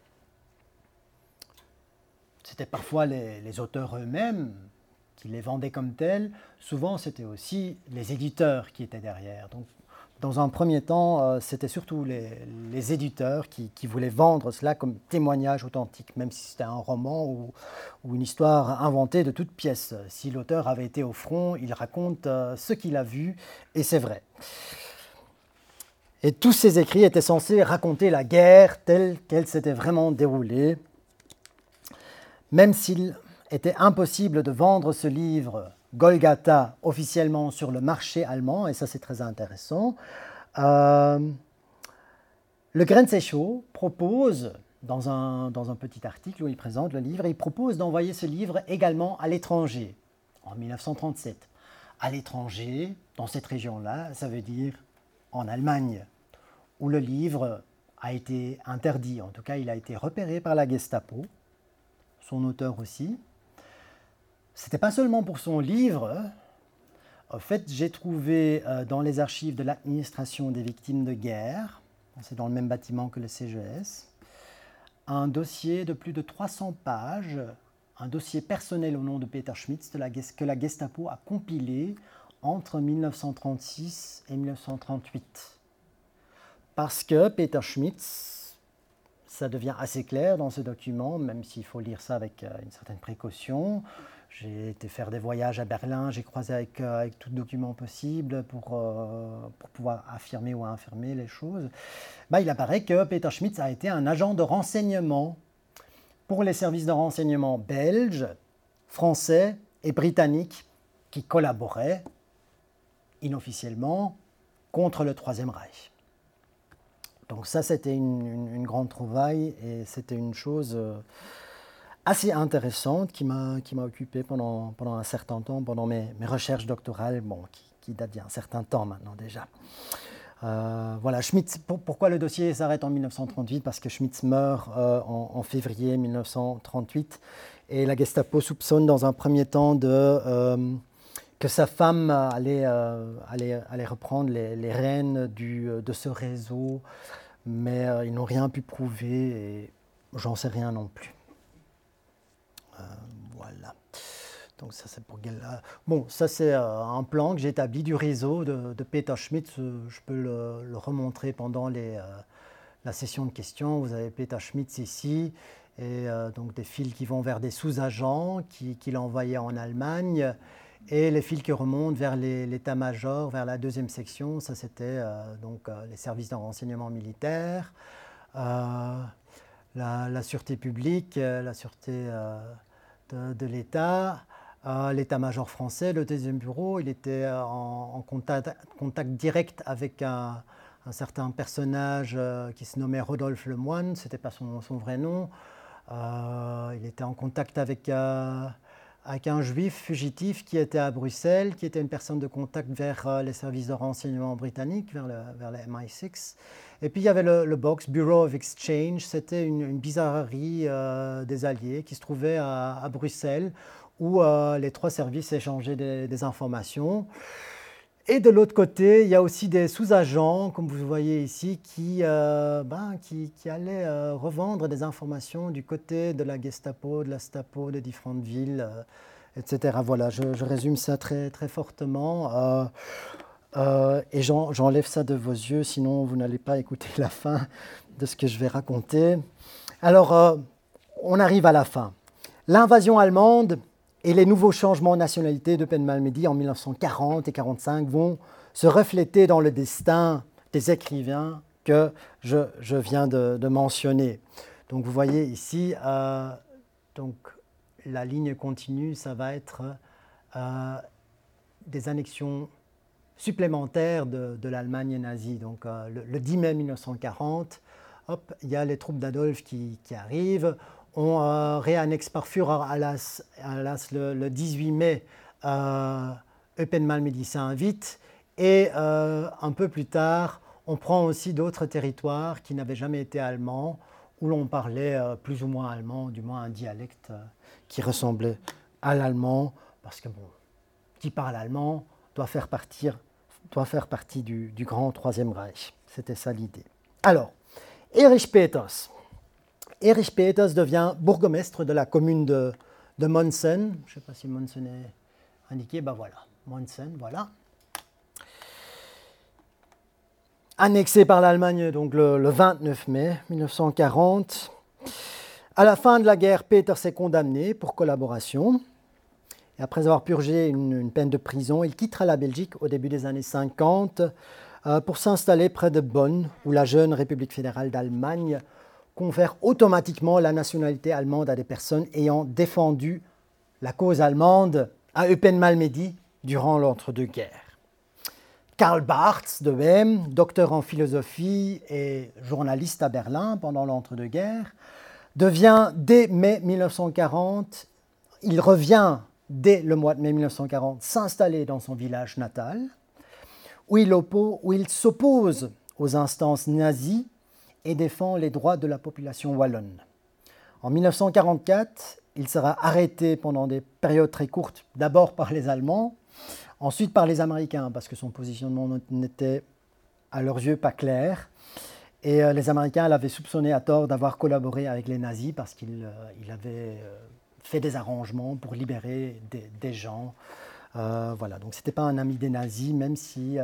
C'était parfois les, auteurs eux-mêmes qui les vendaient comme tels. Souvent, c'était aussi les éditeurs qui étaient derrière. Dans un premier temps, euh, c'était surtout les, éditeurs qui, voulaient vendre cela comme témoignage authentique, même si c'était un roman ou, une histoire inventée de toutes pièces. Si l'auteur avait été au front, il raconte euh, ce qu'il a vu, et c'est vrai. Et tous ces écrits étaient censés raconter la guerre telle qu'elle s'était vraiment déroulée, même s'il était impossible de vendre ce livre Golgata officiellement sur le marché allemand, et ça c'est très intéressant. Euh, le Grenzeschau propose, dans un, dans un petit article où il présente le livre, il propose d'envoyer ce livre également à l'étranger, en 1937. À l'étranger, dans cette région-là, ça veut dire en Allemagne, où le livre a été interdit. En tout cas, il a été repéré par la Gestapo, son auteur aussi, c'était pas seulement pour son livre. En fait, j'ai trouvé euh, dans les archives de l'administration des victimes de guerre, c'est dans le même bâtiment que le CGS, un dossier de plus de 300 pages, un dossier personnel au nom de Peter Schmitz que la Gestapo a compilé entre 1936 et 1938. Parce que Peter Schmitz, ça devient assez clair dans ce document, même s'il faut lire ça avec euh, une certaine précaution, j'ai été faire des voyages à Berlin, j'ai croisé avec, euh, avec tout document possible pour, euh, pour pouvoir affirmer ou infirmer les choses. Bah, il apparaît que Peter Schmitz a été un agent de renseignement pour les services de renseignement belges, français et britanniques qui collaboraient inofficiellement contre le Troisième Reich. Donc ça, c'était une, grande trouvaille et c'était une chose... Euh, assez intéressante qui m'a occupé pendant, pendant un certain temps, pendant mes, mes recherches doctorales, bon, qui, qui datent d'il y a un certain temps maintenant déjà. Euh, voilà, Schmitz, pourquoi le dossier s'arrête en 1938 Parce que Schmitz meurt euh, en, février 1938 et la Gestapo soupçonne dans un premier temps de, euh, que sa femme allait, allait, allait reprendre les, les rênes du, de ce réseau, mais ils n'ont rien pu prouver et j'en sais rien non plus. Euh, voilà. Donc ça c'est pour Bon, ça c'est euh, un plan que j'ai établi du réseau de, Peter Schmidt. Je peux le, remontrer pendant les, euh, la session de questions. Vous avez Peter Schmidt ici et donc des fils qui vont vers des sous-agents qu'il qui a envoyés en Allemagne et les fils qui remontent vers l'état-major, vers la deuxième section. Ça c'était donc les services de renseignement militaire, la, la, sûreté publique, la sûreté de, l'État, l'état-major français, le deuxième bureau, il était en, contact, direct avec un, certain personnage qui se nommait Rodolphe Lemoine, ce n'était pas son, son, vrai nom. il était en contact avec avec un juif fugitif qui était à Bruxelles, qui était une personne de contact vers euh, les services de renseignement britanniques, vers le, vers MI6. Et puis il y avait le, Box, Bureau of Exchange, c'était une, bizarrerie euh, des Alliés qui se trouvait à, Bruxelles, où euh, les trois services échangeaient des, informations. Et de l'autre côté, il y a aussi des sous-agents, comme vous voyez ici, qui, ben, qui, allaient revendre des informations du côté de la Gestapo, de la Stapo, de différentes villes etc. Voilà, je, résume ça très, très fortement. Euh, euh, et j'enlève ça de vos yeux, sinon vous n'allez pas écouter la fin de ce que je vais raconter. Alors, euh, on arrive à la fin. L'invasion allemande et les nouveaux changements de nationalité de Penmalmedy en 1940 et 1945 vont se refléter dans le destin des écrivains que je, viens de, mentionner. Donc vous voyez ici, donc, la ligne continue, ça va être euh, des annexions supplémentaires de, l'Allemagne nazie. Donc euh, le, 10 mai 1940, hop, il y a les troupes d'Adolphe qui, arrivent. On euh, réannexe par l'As, le, 18 mai euh, Eupenmal s'invite. Et un peu plus tard, on prend aussi d'autres territoires qui n'avaient jamais été allemands, où l'on parlait plus ou moins allemand, du moins un dialecte qui ressemblait à l'allemand, parce que bon, qui parle allemand doit faire, partir, doit faire partie du, grand Troisième Reich. C'était ça l'idée. Alors, Erich Peters. Erich Peters devient bourgmestre de la commune de, Monsen. Je ne sais pas si Monsen est indiqué, ben voilà, Monsen, voilà. Annexé par l'Allemagne donc le, le 29 mai 1940. À la fin de la guerre, Peters est condamné pour collaboration. Et après avoir purgé une, peine de prison, il quittera la Belgique au début des années 50 euh, pour s'installer près de Bonn, où la jeune République fédérale d'Allemagne confère automatiquement la nationalité allemande à des personnes ayant défendu la cause allemande à Eupen-Malmedy durant l'entre-deux-guerres. Karl Barth, de même, docteur en philosophie et journaliste à Berlin pendant l'entre-deux-guerres, devient dès mai 1940, il revient dès le mois de mai 1940 s'installer dans son village natal, où il s'oppose aux instances nazies et défend les droits de la population wallonne. En 1944, il sera arrêté pendant des périodes très courtes, d'abord par les Allemands, ensuite par les Américains, parce que son positionnement n'était à leurs yeux pas clair. Et euh, les Américains l'avaient soupçonné à tort d'avoir collaboré avec les nazis parce qu'il euh, avait euh, fait des arrangements pour libérer des, gens. Voilà, donc ce n'était pas un ami des nazis, même si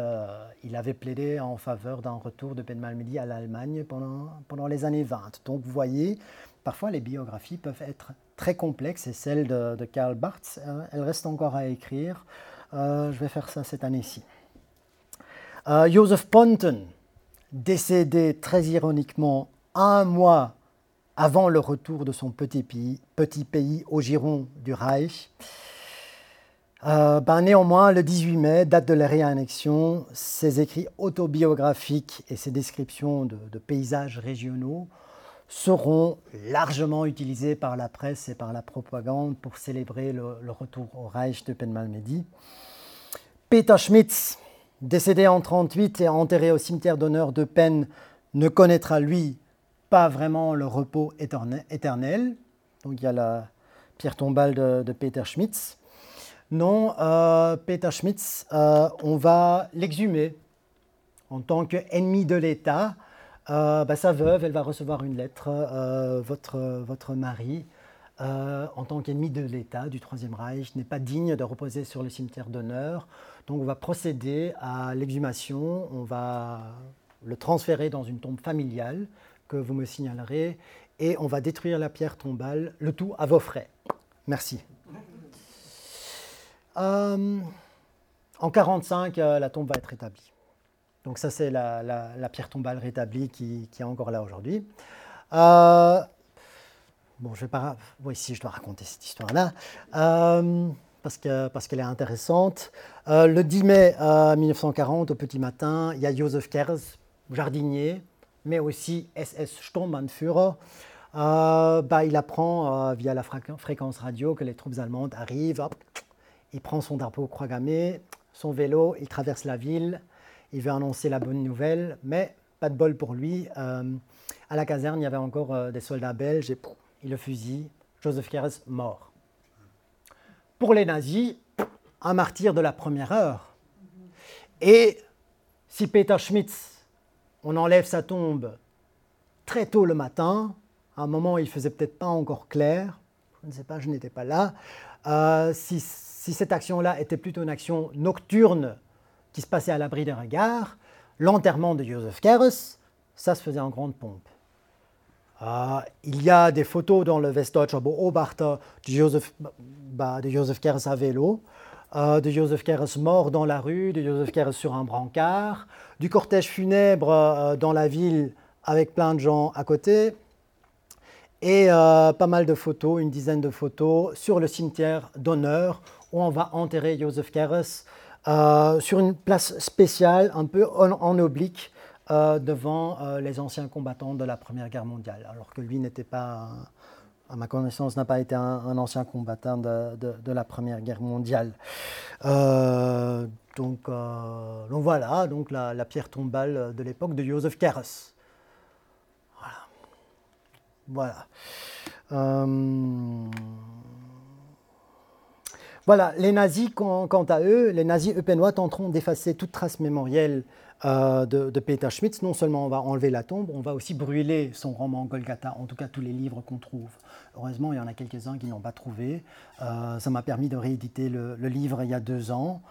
il avait plaidé en faveur d'un retour de Malmedy à l'Allemagne pendant, pendant les années 20. Donc vous voyez, parfois les biographies peuvent être très complexes et celle de, Karl Barth, elle reste encore à écrire. je vais faire ça cette année-ci. Joseph Ponton, décédé très ironiquement un mois avant le retour de son petit pays, petit pays au giron du Reich. Euh, ben, néanmoins, le 18 mai, date de la réannexion, ses écrits autobiographiques et ses descriptions de, paysages régionaux seront largement utilisés par la presse et par la propagande pour célébrer le, retour au Reich de Penmalmedy. Peter Schmitz, décédé en 1938 et enterré au cimetière d'honneur de Penn, ne connaîtra lui pas vraiment le repos éternel. Donc il y a la pierre tombale de, Peter Schmitz. Non, euh, Peter Schmitz, euh, on va l'exhumer en tant qu'ennemi de l'État. Euh, bah, sa veuve, elle va recevoir une lettre, votre, votre mari, en tant qu'ennemi de l'État, du Troisième Reich, n'est pas digne de reposer sur le cimetière d'honneur. Donc on va procéder à l'exhumation, on va le transférer dans une tombe familiale que vous me signalerez et on va détruire la pierre tombale, le tout à vos frais. Merci. Euh, en 1945, euh, la tombe va être rétablie. Donc ça, c'est la, pierre tombale rétablie qui, est encore là aujourd'hui. Euh, bon, je vais pas... Oui, si, je dois raconter cette histoire-là parce qu'elle parce qu'elle est intéressante. Euh, le 10 mai 1940, au petit matin, il y a Joseph Kerz, jardinier, mais aussi SS Sturmbannführer. Euh, bah, il apprend euh, via la fréquence radio que les troupes allemandes arrivent. Il prend son drapeau croix gammé, son vélo, il traverse la ville. Il veut annoncer la bonne nouvelle, mais pas de bol pour lui. Euh, à la caserne, il y avait encore des soldats belges et il le fusille. Joseph Goebbels mort. Pour les nazis, un martyr de la première heure. Et si Peter Schmitz, on enlève sa tombe très tôt le matin, à un moment il faisait peut-être pas encore clair, je ne sais pas, je n'étais pas là, euh, si, cette action-là était plutôt une action nocturne qui se passait à l'abri des regards, l'enterrement de Joseph Keres, ça se faisait en grande pompe. Euh, il y a des photos dans le Westdeutscher Beobachter de Joseph, bah, de Joseph Keres à vélo. Euh, de Joseph Keres mort dans la rue, de Joseph Keres sur un brancard, du cortège funèbre euh, dans la ville avec plein de gens à côté, et euh, pas mal de photos, une dizaine de photos, sur le cimetière d'honneur où on va enterrer Joseph Keres sur une place spéciale, un peu en oblique, devant les anciens combattants de la Première Guerre mondiale, alors que lui n'était pas à ma connaissance, n'a pas été un, ancien combattant de, la Première Guerre mondiale. Euh, donc, euh, voilà, donc la, pierre tombale de l'époque de Joseph Keres. Voilà. Voilà. Voilà, les nazis, quant à eux, les nazis eupénois tenteront d'effacer toute trace mémorielle euh, de, Peter Schmitz. Non seulement on va enlever la tombe, on va aussi brûler son roman Golgotha, en tout cas tous les livres qu'on trouve. Heureusement, il y en a quelques-uns qui n'ont pas trouvé. Euh, ça m'a permis de rééditer le, livre il y a deux ans.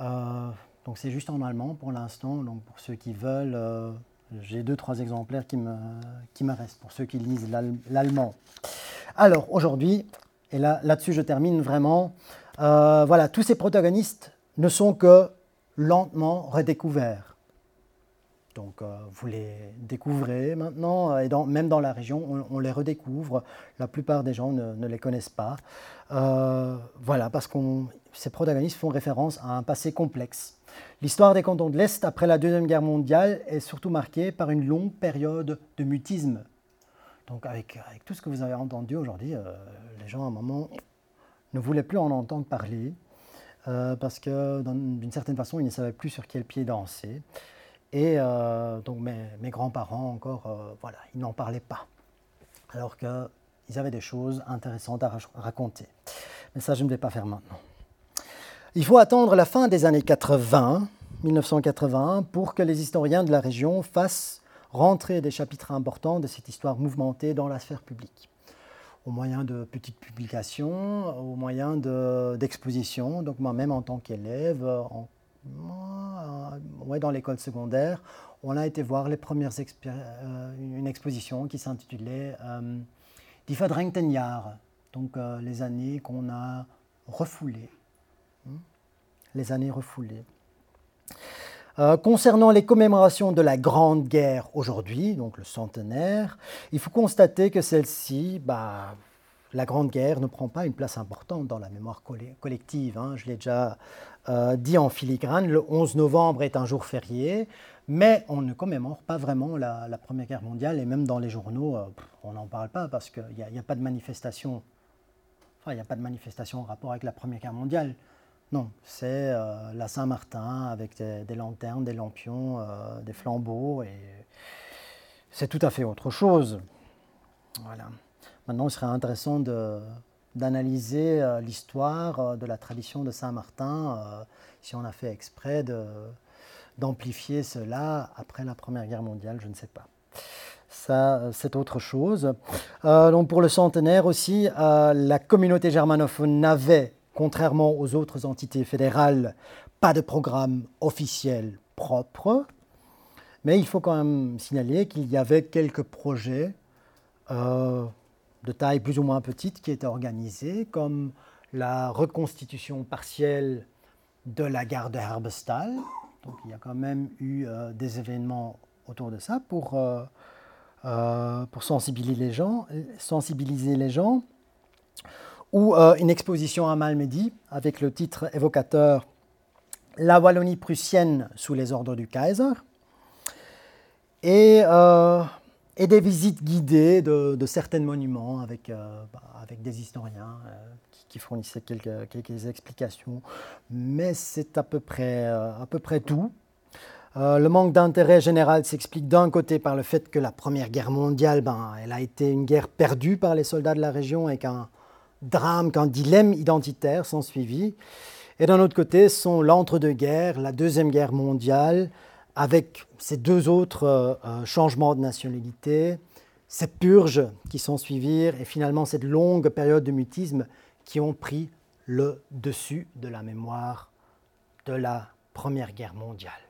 Euh, donc c'est juste en allemand pour l'instant. Donc pour ceux qui veulent, j'ai deux, trois exemplaires qui me, qui restent, pour ceux qui lisent l'allemand. Alors aujourd'hui, et là, là-dessus je termine vraiment, voilà, tous ces protagonistes ne sont que lentement redécouverts. Donc euh, vous les découvrez maintenant, euh, et même dans la région, on, les redécouvre. La plupart des gens ne, les connaissent pas. Euh, voilà, parce que ces protagonistes font référence à un passé complexe. L'histoire des cantons de l'Est après la Deuxième Guerre mondiale est surtout marquée par une longue période de mutisme. Donc avec tout ce que vous avez entendu aujourd'hui, les gens à un moment ne voulaient plus en entendre parler, parce que d'une certaine façon, ils ne savaient plus sur quel pied danser. Et euh, donc mes, grands-parents encore, euh, voilà, ils n'en parlaient pas. Alors qu'ils avaient des choses intéressantes à raconter. Mais ça, je ne vais pas faire maintenant. Il faut attendre la fin des années 80, 1980, pour que les historiens de la région fassent rentrer des chapitres importants de cette histoire mouvementée dans la sphère publique au moyen de petites publications, au moyen d'expositions. Donc moi-même en tant qu'élève, ouais, dans l'école secondaire, on a été voir les premières euh, une exposition qui s'intitulait euh, Die donc euh, les années qu'on a refoulées. Hmm, les années refoulées. Concernant les commémorations de la Grande Guerre aujourd'hui, donc le centenaire, il faut constater que celle-ci, bah, la Grande Guerre ne prend pas une place importante dans la mémoire collective. Hein. Je l'ai déjà euh, dit en filigrane, le 11 novembre est un jour férié, mais on ne commémore pas vraiment la, Première Guerre mondiale, et même dans les journaux, euh, on n'en parle pas parce qu'il n'y a, pas de manifestation. Il n'y a pas de manifestation en rapport avec la Première Guerre mondiale. Non, c'est euh, la Saint-Martin avec des, lanternes, des lampions, des flambeaux, et c'est tout à fait autre chose. Voilà. Maintenant, il serait intéressant d'analyser euh, l'histoire euh, de la tradition de Saint-Martin, euh, si on a fait exprès d'amplifier cela après la Première Guerre mondiale, je ne sais pas. Ça, c'est autre chose. donc pour le centenaire aussi, la communauté germanophone n'avait, contrairement aux autres entités fédérales, pas de programme officiel propre. Mais il faut quand même signaler qu'il y avait quelques projets de taille plus ou moins petite qui étaient organisées, comme la reconstitution partielle de la gare de Herbestal. Donc il y a quand même eu euh, des événements autour de ça pour, euh, euh, pour sensibiliser, les gens, sensibiliser les gens. Ou une exposition à Malmedy avec le titre évocateur La Wallonie prussienne sous les ordres du Kaiser. et, euh, et des visites guidées de, certains monuments avec, euh, bah, des historiens euh, qui, qui fournissaient quelques, explications. Mais c'est à peu près, euh, tout. Euh, le manque d'intérêt général s'explique d'un côté par le fait que la Première Guerre mondiale, ben, elle a été une guerre perdue par les soldats de la région et qu'un drame, qu'un dilemme identitaire s'en suivit. Et d'un autre côté, sont l'entre-deux-guerres, la Deuxième Guerre mondiale, avec ces deux autres euh, euh, changements de nationalité, ces purges qui s'en suivirent et finalement cette longue période de mutisme qui ont pris le dessus de la mémoire de la Première Guerre mondiale.